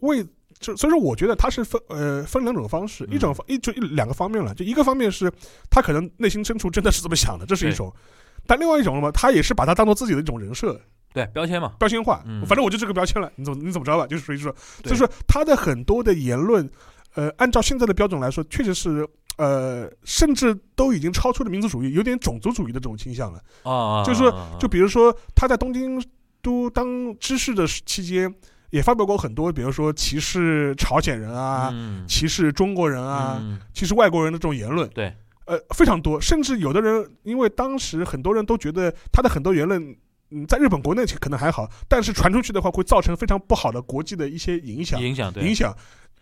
为就所以说，我觉得他是分呃分两种方式，嗯一种方一就一两个方面了，就一个方面是他可能内心深处真的是这么想的，这是一种；但另外一种嘛，他也是把它当做自己的一种人设。对，标签嘛，标签化，嗯。反正我就这个标签了，你怎么你怎么着吧，就是属于说，对。就是说他的很多的言论，呃，按照现在的标准来说，确实是。呃，甚至都已经超出了民族主义，有点种族主义的这种倾向了。啊，就是说啊就比如说他在东京都当知事的期间，也发表过很多，比如说歧视朝鲜人啊，嗯歧视中国人啊，嗯歧视外国人的这种言论，对，呃，非常多。甚至有的人，因为当时很多人都觉得他的很多言论，嗯，在日本国内可能还好，但是传出去的话，会造成非常不好的国际的一些影响。影响对影响，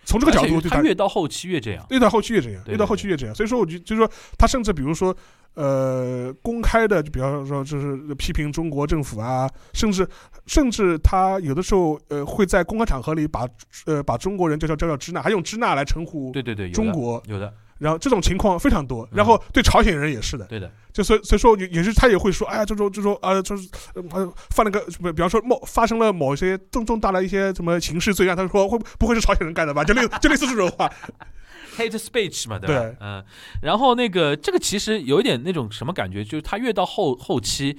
从这个角度对他越到后期越这样。越到后期越这样，越到后期越这样。所以说，我就就是说，他甚至比如说，呃，公开的，就比方说，就是批评中国政府啊，甚至甚至他有的时候，呃，会在公开场合里把呃把中国人叫叫叫叫支那，还用支那来称呼对对对，有的中国。有的，然后这种情况非常多，嗯。然后对朝鲜人也是的，对的，就所以所以说也也是他也会说，哎呀，这种这种啊，就是呃犯了个什么，比方说某发生了某些重重大的一些什么刑事罪案，他说会不会是朝鲜人干的吧？就类就类似这种话，<laughs> hate speech 嘛，对吧？对。嗯，然后那个这个其实有一点那种什么感觉，就是他越到后后期，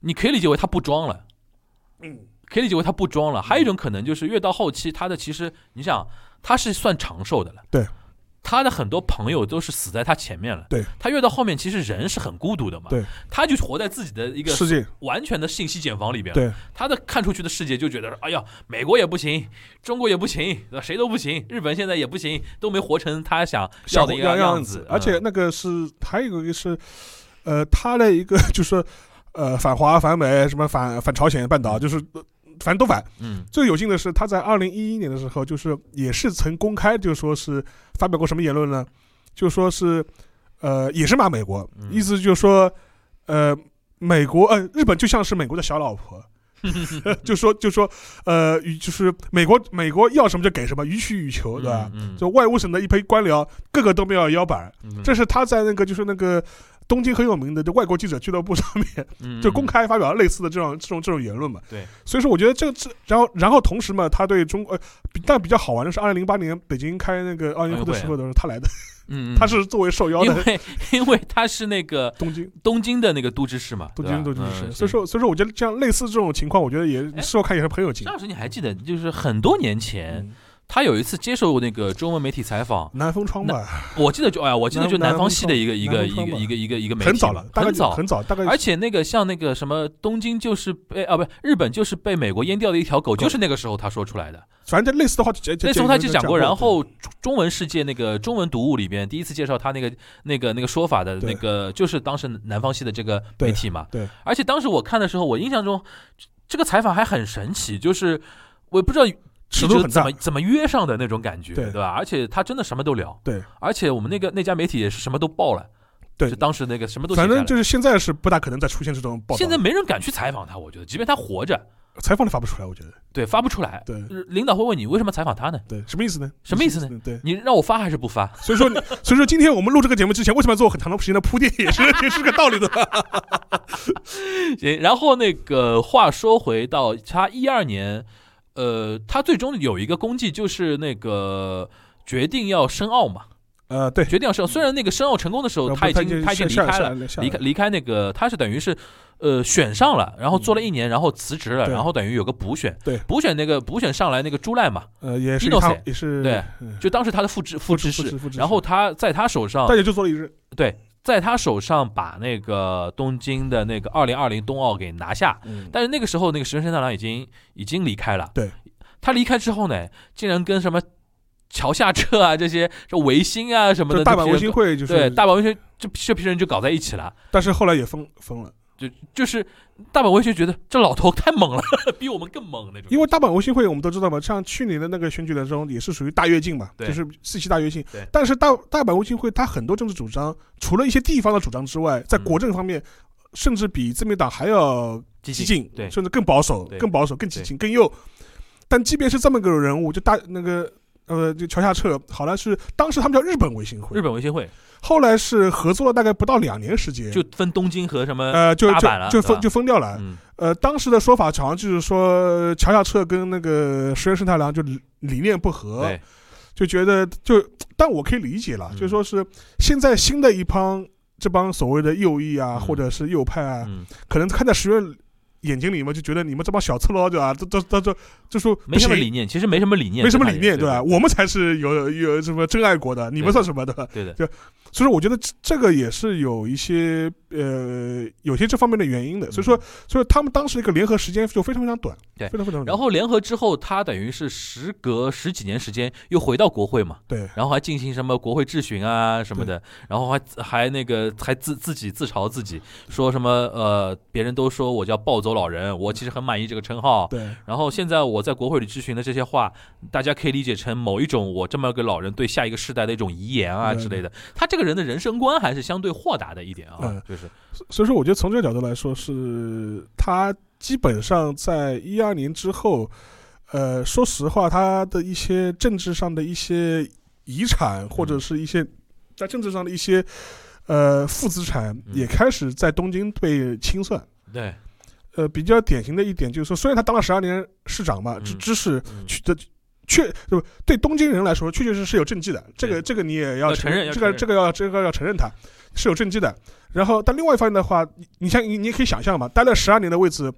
你可以理解为他不装了，嗯，可以理解为他不装了。还有一种可能就是越到后期，他的其实你想他是算长寿的了，对。他的很多朋友都是死在他前面了，对。他越到后面，其实人是很孤独的嘛，对，他就活在自己的一个世界。完全的信息茧房里边，对，他的看出去的世界就觉得，哎呀，美国也不行，中国也不行，谁都不行，日本现在也不行，都没活成他想要的一个样样子，而且嗯那个是还有一个是，呃，他的一个就是呃反华反美什么反反朝鲜半岛，就是呃反正都反。嗯最有幸的是，他在二零一一年的时候，就是也是曾公开就说是发表过什么言论呢？就说是呃也是骂美国，嗯意思就是说呃美国呃日本就像是美国的小老婆。<laughs> 就说就说，呃，与就是美国美国要什么就给什么，予取予求，对吧？嗯，就外务省的一批官僚，个个都没有腰板，嗯这是他在那个就是那个东京很有名的就外国记者俱乐部上面嗯就公开发表了类似的这种这种这种言论嘛。对，所以说我觉得这个这，然后然后同时嘛，他对中国，呃，但比较好玩的是，二零零八年北京开那个奥运会的时候的时候，他来的，嗯，嗯。他是作为受邀的因为 <laughs> 因为他是那个东京。东京的那个都知事嘛，东京都知事，嗯所以说所以说我觉得这样类似这种情况，我觉得也哎。事后看也是很有劲张。老师你还记得，就是很多年前。嗯他有一次接受那个中文媒体采访，南风窗吧，我记得就哎呀，我记得就南南方系的一个一个一个一个一个一个媒体很早了，很早。很早，大概而且那个像那个什么东京就是被啊不是日本就是被美国阉掉的一条狗，就是那个时候他说出来的。反正类似的话，这那时候他就讲过，然后中中文世界那个中文读物里边第一次介绍他那个那个那个说法的那个，就是当时南方系的这个媒体嘛。对。对而且当时我看的时候，我印象中这个采访还很神奇，就是我也不知道尺度很大怎么怎么约上的那种感觉，对对吧？而且他真的什么都聊，对，而且我们那个那家媒体也是什么都报了，对就当时那个什么都反正就是现在是不大可能再出现这种报道，现在没人敢去采访他，我觉得，即便他活着，采访都发不出来，我觉得。对，发不出来。对呃领导会问你为什么采访他呢？对，什么意思呢？什么意思呢？对，你让我发还是不发？<laughs> 所以说，所以说今天我们录这个节目之前，为什么要做很长的时间的铺垫，也是 <laughs> 也是个道理的。<laughs> 行，然后那个话说回到他一二年，呃，他最终有一个功绩就是那个决定要申奥嘛，呃，对，决定要申奥。虽然那个申奥成功的时候，他已经他已经离开了，离开离开那个他是等于是。呃，选上了，然后做了一年，然后辞职了，然后等于有个补选，对。补选那个补选上来那个朱赖嘛，呃，也是也是对，嗯。就当时他的副知副知事副知副知，事然后他在他手上就做了一日，对，在他手上把那个东京的那个二零二零冬奥给拿下，嗯，但是那个时候那个石原慎太郎已经已经离开了，对，他离开之后呢，竟然跟什么桥下彻啊这些这维新啊什么的就大阪维新会就是对大阪维新这这批人就搞在一起了。但是后来也封封了，就就是大阪维新觉得这老头太猛了，<laughs> 比我们更猛那种。因为大阪维新会我们都知道嘛，像去年的那个选举当中也是属于大跃进嘛，就是四期大跃进对。但是大大阪维新会他很多政治主张，除了一些地方的主张之外，在嗯国政方面，甚至比自民党还要激激进，对甚至更保守对、更保守、更激进、更右。但即便是这么个人物，就大那个呃，就桥下彻，好像是当时他们叫日本维新会。日，本维新会。后来是合作了大概不到两年时间，就分东京和什么呃就就就分就分掉了。嗯。呃，当时的说法好像就是说桥下彻跟那个石原慎太郎就理理念不合，就觉得就，但我可以理解了，嗯。就说是现在新的一帮这帮所谓的右翼啊，嗯。或者是右派啊，嗯。可能看在石原眼睛里面就觉得你们这帮小赤佬对吧？这这这这就说没什么理念，其实没什么理念，没什么理念对吧？我们才是有有什么真爱国的，你们算什么的？对的，<laughs> 所以说我觉得这这个也是有一些呃有些这方面的原因的。所以说，所以他们当时一个联合时间就非常非常短，对非常非常短。然后联合之后，他等于是时隔十几年时间又回到国会嘛，对然后还进行什么国会质询啊什么的，然后还还那个还自自己自嘲自己说什么呃，别人都说我叫暴走走老人，我其实很满意这个称号。对。然后现在我在国会里咨询的这些话，大家可以理解成某一种我这么个老人对下一个世代的一种遗言啊之类的。他这个人的人生观还是相对豁达的一点啊嗯，就是。所以说，我觉得从这个角度来说，是他基本上在一二年之后，呃，说实话，他的一些政治上的一些遗产，或者是一些在政治上的一些呃负资产，也开始在东京被清算。对，呃，比较典型的一点就是说，虽然他当了十二年市长嘛，嗯知知识嗯取得确对对东京人来说，确确实实是有政绩的。这个这个你也要要承认这个这个要这个要承认他是有政绩的。然后，但另外一方面的话，你你像你你也可以想象嘛，待了十二年的位置，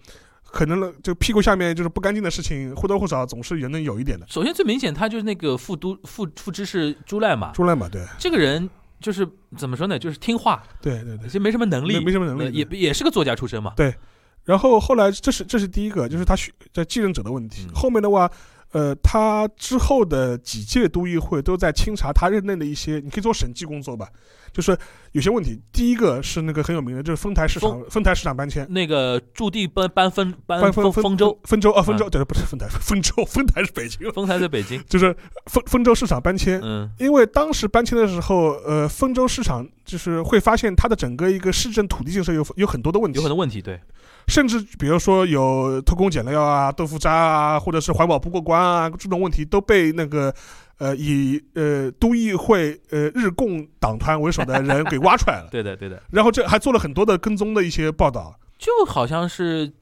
可能了就屁股下面就是不干净的事情，或多或少总是也能有一点的。首先最明显，他就是那个副都副副知事朱赖嘛，朱赖嘛，对这个人就是怎么说呢，就是听话，对对对其，实没什么能力，没没什么能力呃也也是个作家出身嘛。然后后来这是这是第一个，就是他选在继任者的问题。嗯后面的话，呃，他之后的几届都议会都在清查他任内的一些，你可以做审计工作吧，就是有些问题。第一个是那个很有名的，就是丰台市场丰台市场搬迁。那个驻地搬搬分搬分丰丰丰州，丰州啊，丰州对，不是丰台，丰州，丰台是北京，丰台在北京，就是丰丰州市场搬迁。嗯因为当时搬迁的时候，呃，丰州市场就是会发现它的整个一个市政土地建设有有很多的问题，有很多问题，对，甚至比如说有偷工减料啊、豆腐渣啊，或者是环保不过关啊，这种问题都被那个呃以呃都议会呃日共党团为首的人给挖出来了。<laughs> 对的对的，然后这还做了很多的跟踪的一些报道。就好像是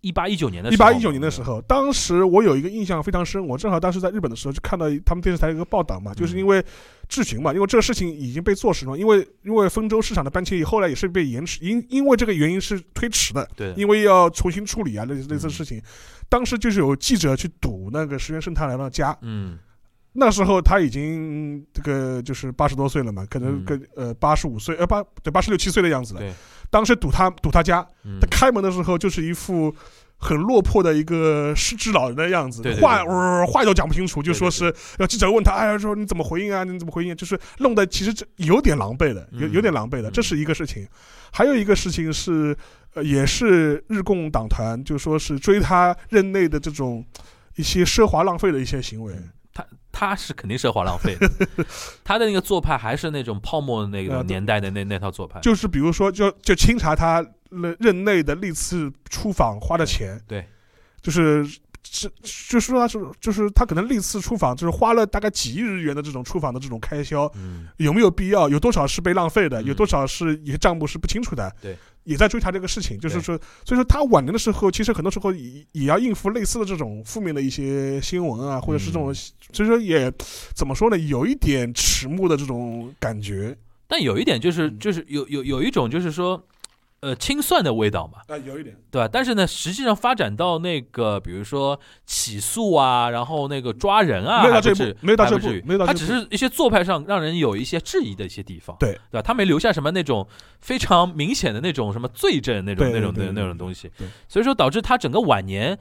一八一九年的一时候。八一九年的时候，当时我有一个印象非常深，我正好当时在日本的时候就看到他们电视台有一个报道嘛，就是因为质询嘛，因为这个事情已经被坐实了，因为因为丰州市场的搬迁后来也是被延迟，因因为这个原因是推迟的，对，因为要重新处理啊，类似类似的事情。当时就是有记者去堵那个石原慎太郎的家，嗯。那时候他已经这个就是八十多岁了嘛，可能嗯。跟呃八十五岁呃八对八十六七岁的样子了。对，当时堵他堵他家，嗯他开门的时候就是一副。很落魄的一个失智老人的样子，对对对话、呃、话都讲不清楚，就说是要记者问他，哎呀，说你怎么回应啊？你怎么回应、啊？就是弄得其实这有点狼狈的，有嗯有点狼狈的，嗯这是一个事情。还有一个事情是，呃，也是日共党团就说是追他任内的这种一些奢华浪费的一些行为。他是肯定奢华浪费的，<laughs> 他的那个做派还是那种泡沫那个年代的那那套做派，就是比如说，就就清查他任任内的历次出访花的钱，对，就是是就是说他是就是他可能历次出访就是花了大概几亿日元的这种出访的这种开销，嗯有没有必要？有多少是被浪费的？嗯有多少是一些账目是不清楚的？对，也在追查这个事情。就是说，所以说他晚年的时候，其实很多时候也也要应付类似的这种负面的一些新闻啊，或者是这种，嗯所以说也怎么说呢，有一点迟暮的这种感觉。但有一点就是嗯。就是有有有一种就是说，呃，清算的味道嘛，啊，有一点。对吧？但是呢，实际上发展到那个，比如说起诉啊，然后那个抓人啊，没有到这一步还不至于没有到这一步没有到这一步是一些做派上让人有一些质疑的一些地方，对对吧？他没留下什么那种非常明显的那种什么罪证那种那种那种东西，所以说导致他整个晚年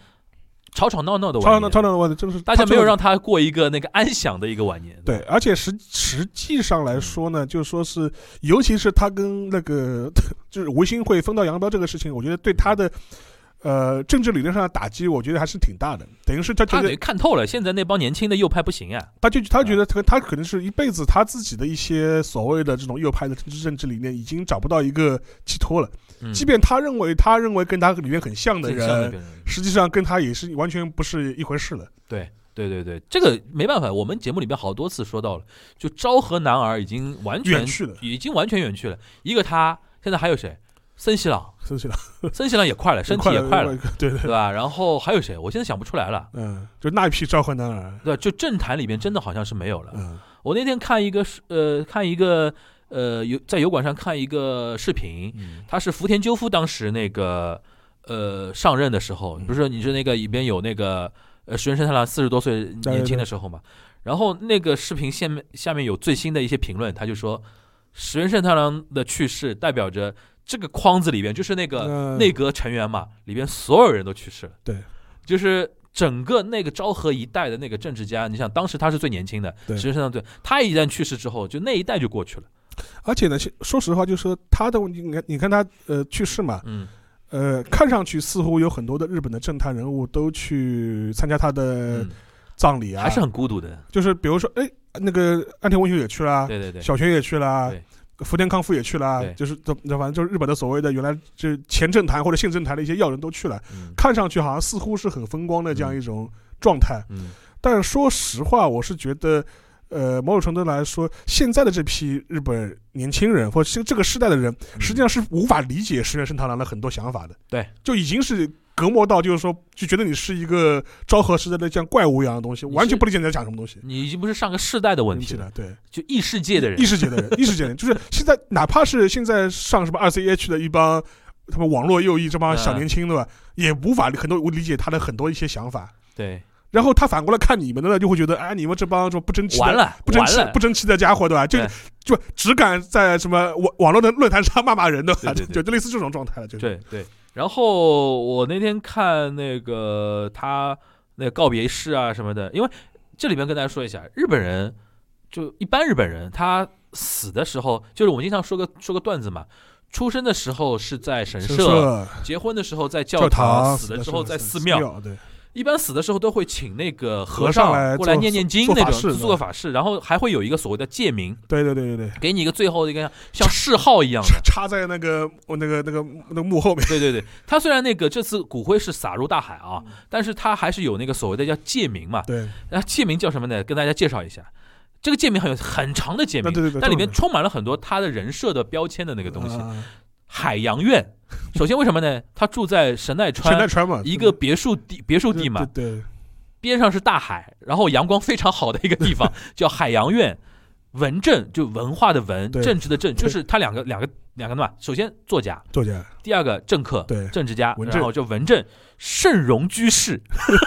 吵吵闹闹的超晚年，吵吵闹闹的就是大家没有让他过一个那个安详的一个晚年，对，而且实实际上来说呢，就说是，尤其是他跟那个 <laughs> 就是维新会分道扬镳这个事情，我觉得对他的呃政治理论上的打击，我觉得还是挺大的。等于是他觉得，看透了，现在那帮年轻的右派不行啊，他就他觉得他他可能是一辈子他自己的一些所谓的这种右派的政治政治理念已经找不到一个寄托了。嗯即便他认为他认为跟他里面很像的人，实际上跟他也是完全不是一回事了。对对对对，这个没办法，我们节目里面好多次说到了，就昭和男儿已经完全远去了，已经完全远去了。一个他，现在还有谁？森喜朗，森西朗，森喜朗也快了，<laughs> 身体也快了，，对对对吧？然后还有谁？我现在想不出来了。嗯，就那一批昭和男儿，对，就政坛里面真的好像是没有了。嗯我那天看一个呃，看一个呃，油在油管上看一个视频，嗯。他是福田赳夫当时那个呃上任的时候，嗯。不是你是那个里边有那个呃石原慎太郎四十多岁年轻的时候嘛，然后那个视频下面下面有最新的一些评论，他就说石原慎太郎的去世代表着这个框子里边就是那个嗯。内阁成员嘛，里边所有人都去世了，对，就是。整个那个昭和一代的那个政治家，你想当时他是最年轻的，对。石原慎太郎对，他一旦去世之后，就那一代就过去了。而且呢，说实话，就是说他的问题，你看，你看他呃去世嘛，嗯，呃，看上去似乎有很多的日本的政坛人物都去参加他的嗯，葬礼啊，还是很孤独的。就是比如说，哎，那个安田文雄也去了，对对对，小泉也去了对，福田康夫也去了对，就是这这反正就是日本的所谓的原来就前政坛或者现政坛的一些要人都去了，嗯。看上去好像似乎是很风光的这样一种状态。嗯。但是说实话，我是觉得，呃，某种程度来说，现在的这批日本年轻人或者是这个时代的人，实际上是无法理解石原慎太郎的很多想法的。嗯对，就已经是隔膜到，就是说，就觉得你是一个昭和时代的像怪物一样的东西，完全不理解你在讲什么东西。你已经不是上个世代的问题了，对，就异世界的人异，世界的人，异世界的人，就是现在哪怕是现在上什么二 C H 的一帮他们网络右翼这帮小嗯年轻对吧，也无法很多理解他的很多一些想法。对，然后他反过来看你们的呢，就会觉得，哎，你们这帮什么不争气的、完了，不争气、完了不，争气的家伙，对吧？就对就只敢在什么网网络的论坛上骂骂人，对吧？对对对就就类似这种状态了，就是。对对。然后我那天看那个他那个告别式啊什么的，因为这里面跟大家说一下，日本人就一般日本人他死的时候，就是我们经常说个说个段子嘛，出生的时候是在神神社，结婚的时候在教堂，死了之后在寺寺庙。对，一般死的时候都会请那个和和尚来过来念念经那种，做法事做个法事，然后还会有一个所谓的戒名，对对对对对，给你一个最后的一个像像谥号一样的。插 <laughs> 在那个我那个那个那个墓后面。对对对，他虽然那个这次骨灰是撒入大海啊，但是他还是有那个所谓的叫戒名嘛。对，那戒名叫什么呢？跟大家介绍一下。这个戒名很有很长的戒名，但里面充满了很多他的人设的标签的那个东西。啊海洋院，<laughs> 首先为什么呢？他住在神奈神奈川川嘛，一个别墅地别墅地嘛，对对，边上是大海，然后阳光非常好的一个地方，<laughs> 叫海洋院。文政就文化的文，政治的政，就是他两个两个两个嘛。首先作家，作家，第二个政客，对。政治家，然后就文政，慎荣居士，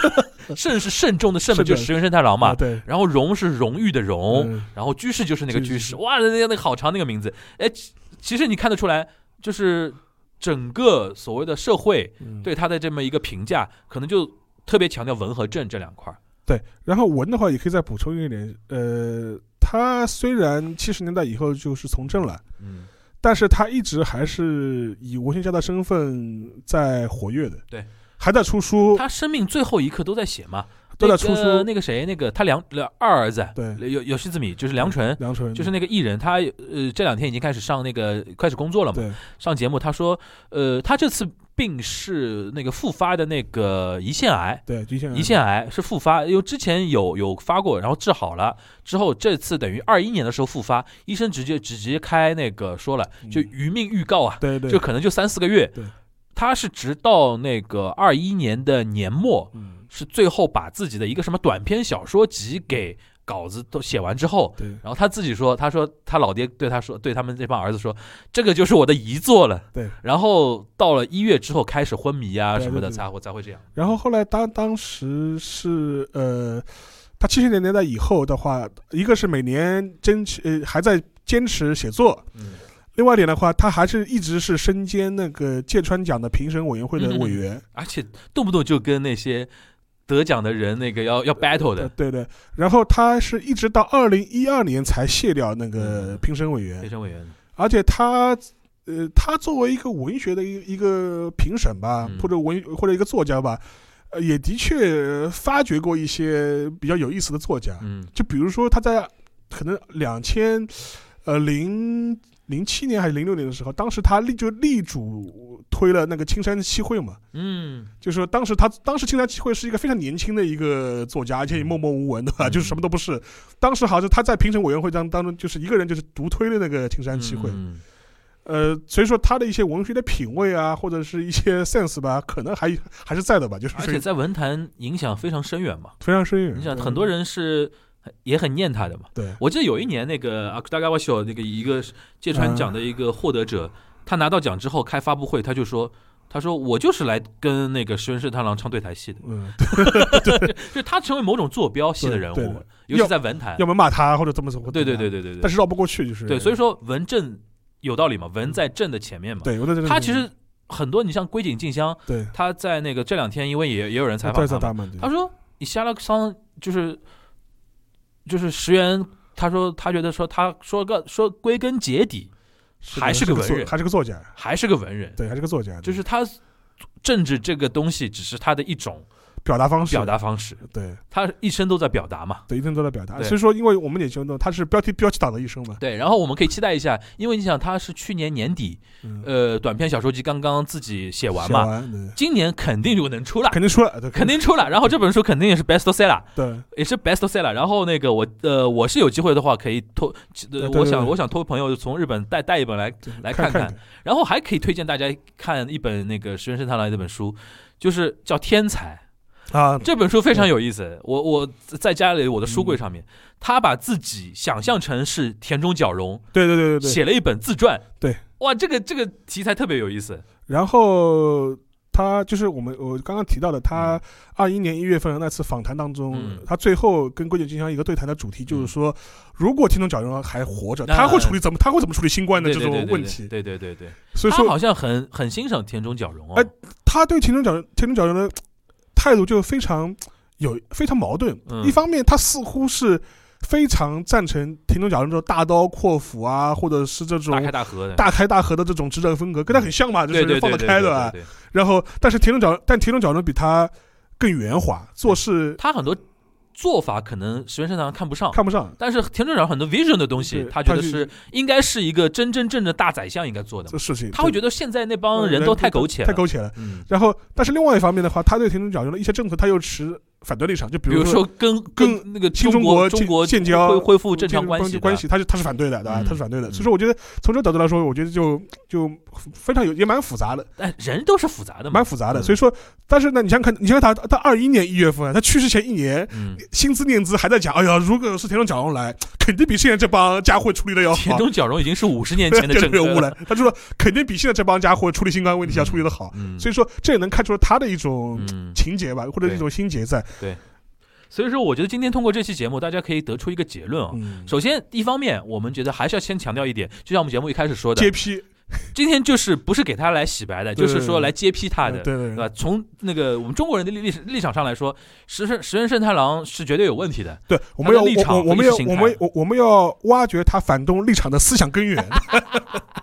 <laughs> 慎是慎重的慎嘛，就是石原慎太郎嘛。啊。对，然后荣是荣誉的荣，嗯。然后居士就是那个居居士，哇，那个那个好长那个名字。哎，其其实你看得出来，就是整个所谓的社会嗯。对他的这么一个评价，可能就特别强调文和政这两块儿。对，然后文的话也可以再补充一点，呃，他虽然七十年代以后就是从政了，嗯，但是他一直还是以文学家的身份在活跃的，对，还在出书，他生命最后一刻都在写嘛，都在那个出书那个谁，那个他梁梁二儿子，对有有西子米，就是梁纯。梁纯就是那个艺人，他呃这两天已经开始上那个开始工作了嘛，对上节目。他说，呃，他这次病是那个复发的那个胰腺癌，对，就像胰腺癌是复发，因为之前有有发过，然后治好了之后，这次等于二一年的时候复发，医生直接直接开那个说了，就嗯余命预告啊，对对，就可能就三四个月对。他是直到那个二一年的年末，嗯是最后把自己的一个什么短篇小说集给稿子都写完之后，对然后他自己说，他说他老爹对他说，对他们这帮儿子说，这个就是我的遗作了。对，然后到了一月之后开始昏迷啊什么的，才会才会这样。然后后来当当时是呃，他七十年代以后的话，一个是每年争取呃还在坚持写作，嗯，另外一点的话，他还是一直是身兼那个芥川奖的评审委员会的委员。而且动不动就跟那些得奖的人那个要要 battle 呃的。对对，然后他是一直到二零一二年才卸掉那个嗯评审委员。评，审委员。而且他，呃，他作为一个文学的一个一个评审吧，嗯。或者文或者一个作家吧，呃，也的确发掘过一些比较有意思的作家，嗯。就比如说他在可能两千呃零零七年还是零六年的时候，当时他立就力主推了那个青山七惠嘛，嗯就是说当时他当时青山七惠是一个非常年轻的一个作家，而且也默默无闻的吧，嗯就是什么都不是。当时好像他在评审委员会当当中，就是一个人就是独推的那个青山七惠。嗯呃，所以说他的一些文学的品味啊，或者是一些 sense 吧，可能还还是在的吧，就是而且在文坛影响非常深远嘛。非常深远。你想，很多人是也很念他的嘛。对我记得有一年那个阿达嘎瓦秀那个一个芥川奖的一个获得者，他拿到奖之后开发布会，他就说。他说：“我就是来跟那个石原慎太郎唱对台戏的，嗯，<laughs> 就他成为某种坐标系的人物尤其在文坛。要么骂他或者怎么怎么。对对对对对对，但是绕不过去，就是对，所以说文正有道理嘛，文在正的前面嘛。他其实很多，你像龟井静香，对他在那个这两天，因为也也有人采访他他说你下了桑就是就是石原，他说他觉得说他说个说归根结底是还是个文人还是个作家，还是个文人，对，还是个作家，就是他政治这个东西只是他的一种表达方式，表达方式，对。他一生都在表达嘛。对，一生都在表达。所以说，因为我们也觉得他是标题标题党的一生嘛，对，然后我们可以期待一下，因为你想他是去年年底，嗯，呃，短篇小说集刚刚自己写完嘛，完今年肯定就能出了，肯定出来，对肯定。出了。然后这本书肯定也是 best seller，对。也是 best seller。然后那个我呃我是有机会的话可以托，我想我想托朋友从日本带带一本来来看看看。然后还可以推荐大家看一本那个石原慎太郎的这本书，就是叫《天才》啊，这本书非常有意思。我我在家里我的书柜上面，他把自己想象成是田中角荣，对对对对对。写了一本自传。对，哇，这个这个题材特别有意思。然后他就是我们我刚刚提到的，他二一年一月份的那次访谈当中，嗯他最后跟桂井金香一个对谈的主题就是说，如果田中角荣还活着，他会处理怎么他会怎么处理新冠的这对对对对种问题？对对对对，所以说他好像很很欣赏田中角荣哦。哎他对田中角荣田中角荣的态度就非常有非常矛盾。嗯。一方面，他似乎是非常赞成田中角荣这种大刀阔斧啊，或者是这种大开大合的，大开大合的这种执政风格，跟他很像嘛，就是放得开的然后，但是田中角，但田中角荣比他更圆滑，做事他很多做法可能石原慎太郎看不上。看不上。但是田中角荣很多 vision 的东西，他觉得是应该是一个真真正正的大宰相应该做的事情，他会觉得得现在那帮人都太苟且了，太苟且了。嗯，然后，但是另外一方面的话，他对田中角荣的一些政策，他又持反对立场，就比比如说说跟跟那个新中国中国建交恢恢复正常关系关系，他是他是反对的，对吧？嗯他是反对的。嗯所以说，我觉得从这个角度来说，我觉得就就非常有也蛮复杂的，哎，人都是复杂的嘛，蛮复杂的。嗯所以说，但是呢，你想想看，你想想他他二一年一月份，他去世前一年，嗯，心思念资还在讲，哎呀，如果是田中角荣来，肯定比现在这帮家伙处理的要好。田中角荣已经是五十年前的 <laughs> 这政物了，他就说肯定比现在这帮家伙处理新冠问题要处理的好。嗯，所以说，这也能看出他的一种嗯，情节吧，或者一种心结在。所以说我觉得今天通过这期节目，大家可以得出一个结论啊。嗯，首先，一方面，我们觉得还是要先强调一点，就像我们节目一开始说的，揭批，今天就是不是给他来洗白的，就是说来揭批他的，对对对吧？从那个我们中国人的立立立场上来说，石原石原慎太郎是绝对有问题的。对，我们要立场我们要我们我我们要挖掘他反动立场的思想根源。<laughs>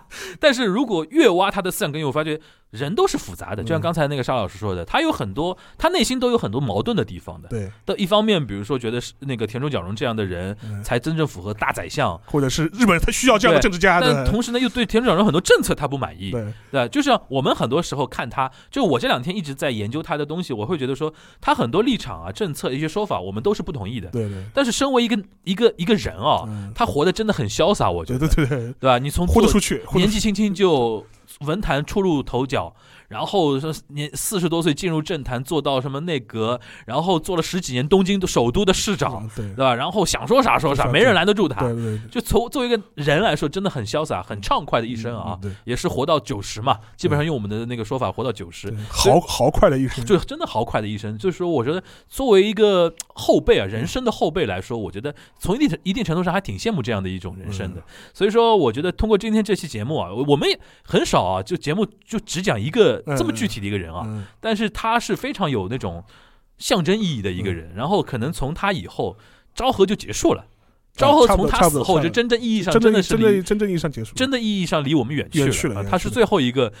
<laughs> 但是如果越挖他的思想根源，我发觉人都是复杂的，嗯就像刚才那个沙老师说的，他有很多，他内心都有很多矛盾的地方的。对，的一方面，比如说觉得是那个田中角荣这样的人嗯才真正符合大宰相，或者是日本人他需要这样的政治家但。同时呢，又对田中角荣很多政策他不满意，对，对？就像我们很多时候看他，就我这两天一直在研究他的东西，我会觉得说他很多立场啊、政策一些说法，我们都是不同意的。对对，但是身为一个一个一个人啊，嗯，他活得真的很潇洒，我觉得，对对对对，吧？你从豁得出去，年纪轻轻就文坛初露头角，然后说年四十多岁进入政坛，做到什么内阁，然后做了十几年东京的首都的市长，对对吧？然后想说啥说啥，没人拦得住他。对对就从作为一个人来说，真的很潇洒、很畅快的一生啊，对，也是活到九十嘛，基本上用我们的那个说法，活到九十对，豪豪快的一生。就真的豪快的一生。就是说，我觉得作为一个后辈啊，人生的后辈来说，我觉得从一定程一定程度上还挺羡慕这样的一种人生的。所以说，我觉得通过今天这期节目啊，我我们也很少啊，就节目就只讲一个嗯这么具体的一个人啊，嗯，但是他是非常有那种象征意义的一个人。然后可能从他以后，昭和就结束了。昭和从他死后，就真正意义上真的是离真正意义上结束。真的意义上离我们远去了啊他是最后一个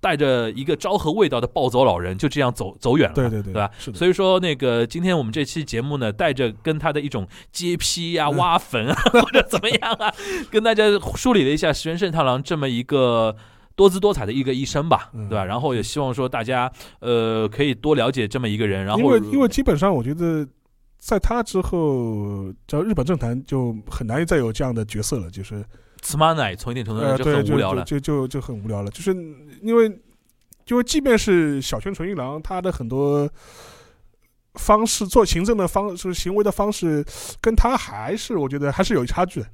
带着一个昭和味道的暴走老人，就这样走走远了。对对对，对吧？所以说，那个今天我们这期节目呢，带着跟他的一种揭批啊、嗯挖坟啊，<laughs> 或者怎么样啊，跟大家梳理了一下石原慎太郎这么一个。多姿多彩的一个一生吧，嗯对吧？然后也希望说大家，呃，可以多了解这么一个人。然后，因为因为基本上我觉得，在他之后，叫日本政坛就很难再有这样的角色了，就是此马奶从一定程度上呃，就对，很无聊了。就就就就很无聊了，就是因为，因为即便是小泉纯一郎，他的很多方式做行政的方就是行为的方式，跟他还是我觉得还是有差距的，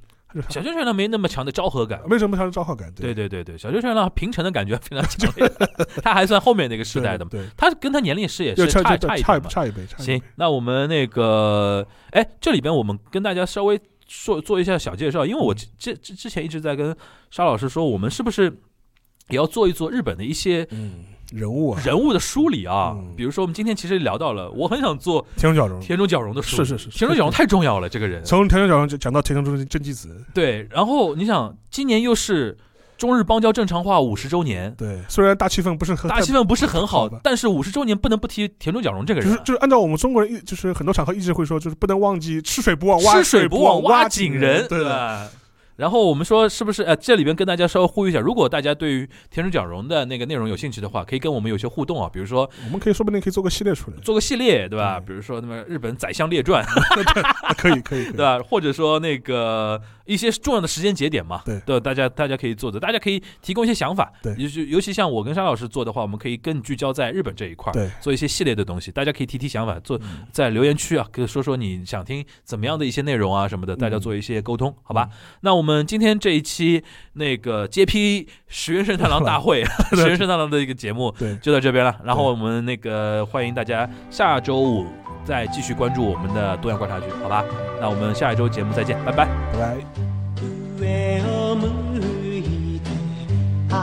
小泉纯一郎没那么强的昭和感，没什么强的昭和感，对。对对对，小泉纯一郎平成的感觉非常强烈，<laughs> <laughs> 他还算后面那个时代的嘛。对，他跟他年龄是也是差差差一。差一差一辈，行，那我们那个，哎，这里边我们跟大家稍微说做一下小介绍，因为我嗯。之之之前一直在跟沙老师说，我们是不是也要做一做日本的一些嗯，人物啊，人物的梳理啊？嗯比如说我们今天其实聊到了，我很想做田中角荣，田中角荣的梳理，是是是，田中角荣太重要了，这个人。从田中角荣就讲到田中真真纪子，对，然后你想，今年又是中日邦交正常化五十周年，对，虽然大气氛不是很大气氛不是很好好吧，但是五十周年不能不提田中角荣这个人啊。就是就是按照我们中国人一就是很多场合一直会说，就是不能忘记吃水不忘挖吃水不不忘挖井井人，对？然后我们说，是不是？呃，这里边跟大家稍微呼吁一下，如果大家对于田中角荣的那个内容有兴趣的话，可以跟我们有些互动啊，比如说我们可以说不定可以做个系列出来，做个系列，对吧？对。比如说那么日本宰相列传，<laughs> 啊可以可以，对吧？或者说那个一些重要的时间节点嘛，对。对，大家大家可以做的，大家可以提供一些想法，对。尤其尤其像我跟沙老师做的话，我们可以更聚焦在日本这一块儿，对，做一些系列的东西，大家可以提提想法，做嗯。在留言区啊，可以说说你想听怎么样的一些内容啊什么的，大家做一些沟通，好吧？那我们今天这一期那个接批石原慎太郎大会，石原慎太郎的一个节目对，就到这边了。然后我们那个欢迎大家下周五再继续关注我们的多样观察局，好吧？那我们下一周节目再见，拜拜。拜拜。上を向いて歩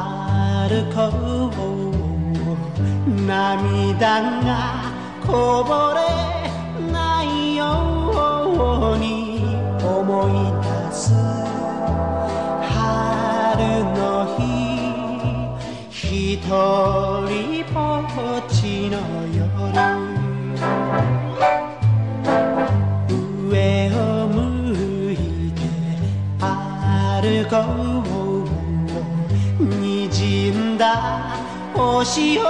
こう涙がこぼれないように思い出す 春の日一人ぼっちの夜上を向いて歩こう滲んだ。星を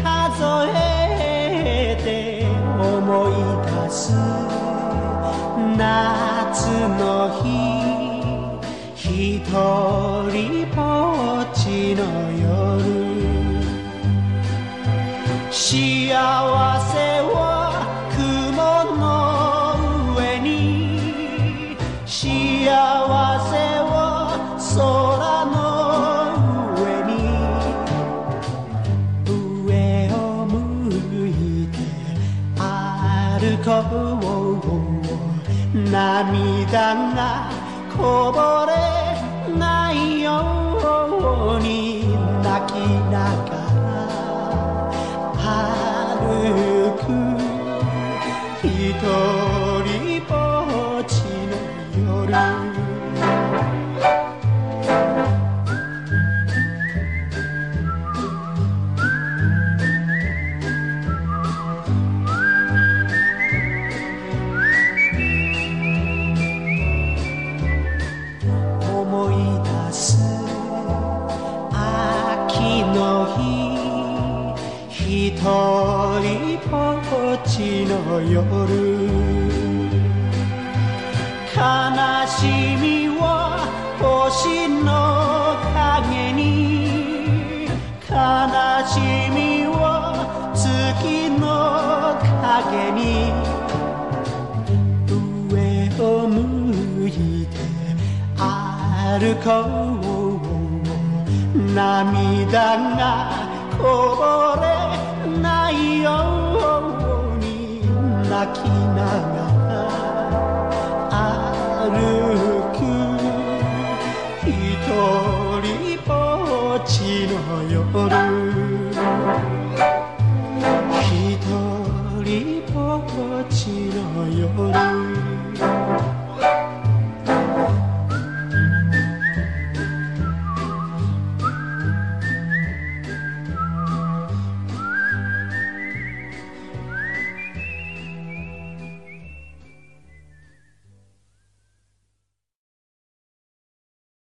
数えて思い出す。夏の日。一人ぼっちの夜。幸せは雲の上に。幸せは空の上に。上を向いて歩こう。涙がこぼれきながら歩く人。顔涙がこぼれないように泣きながら歩く人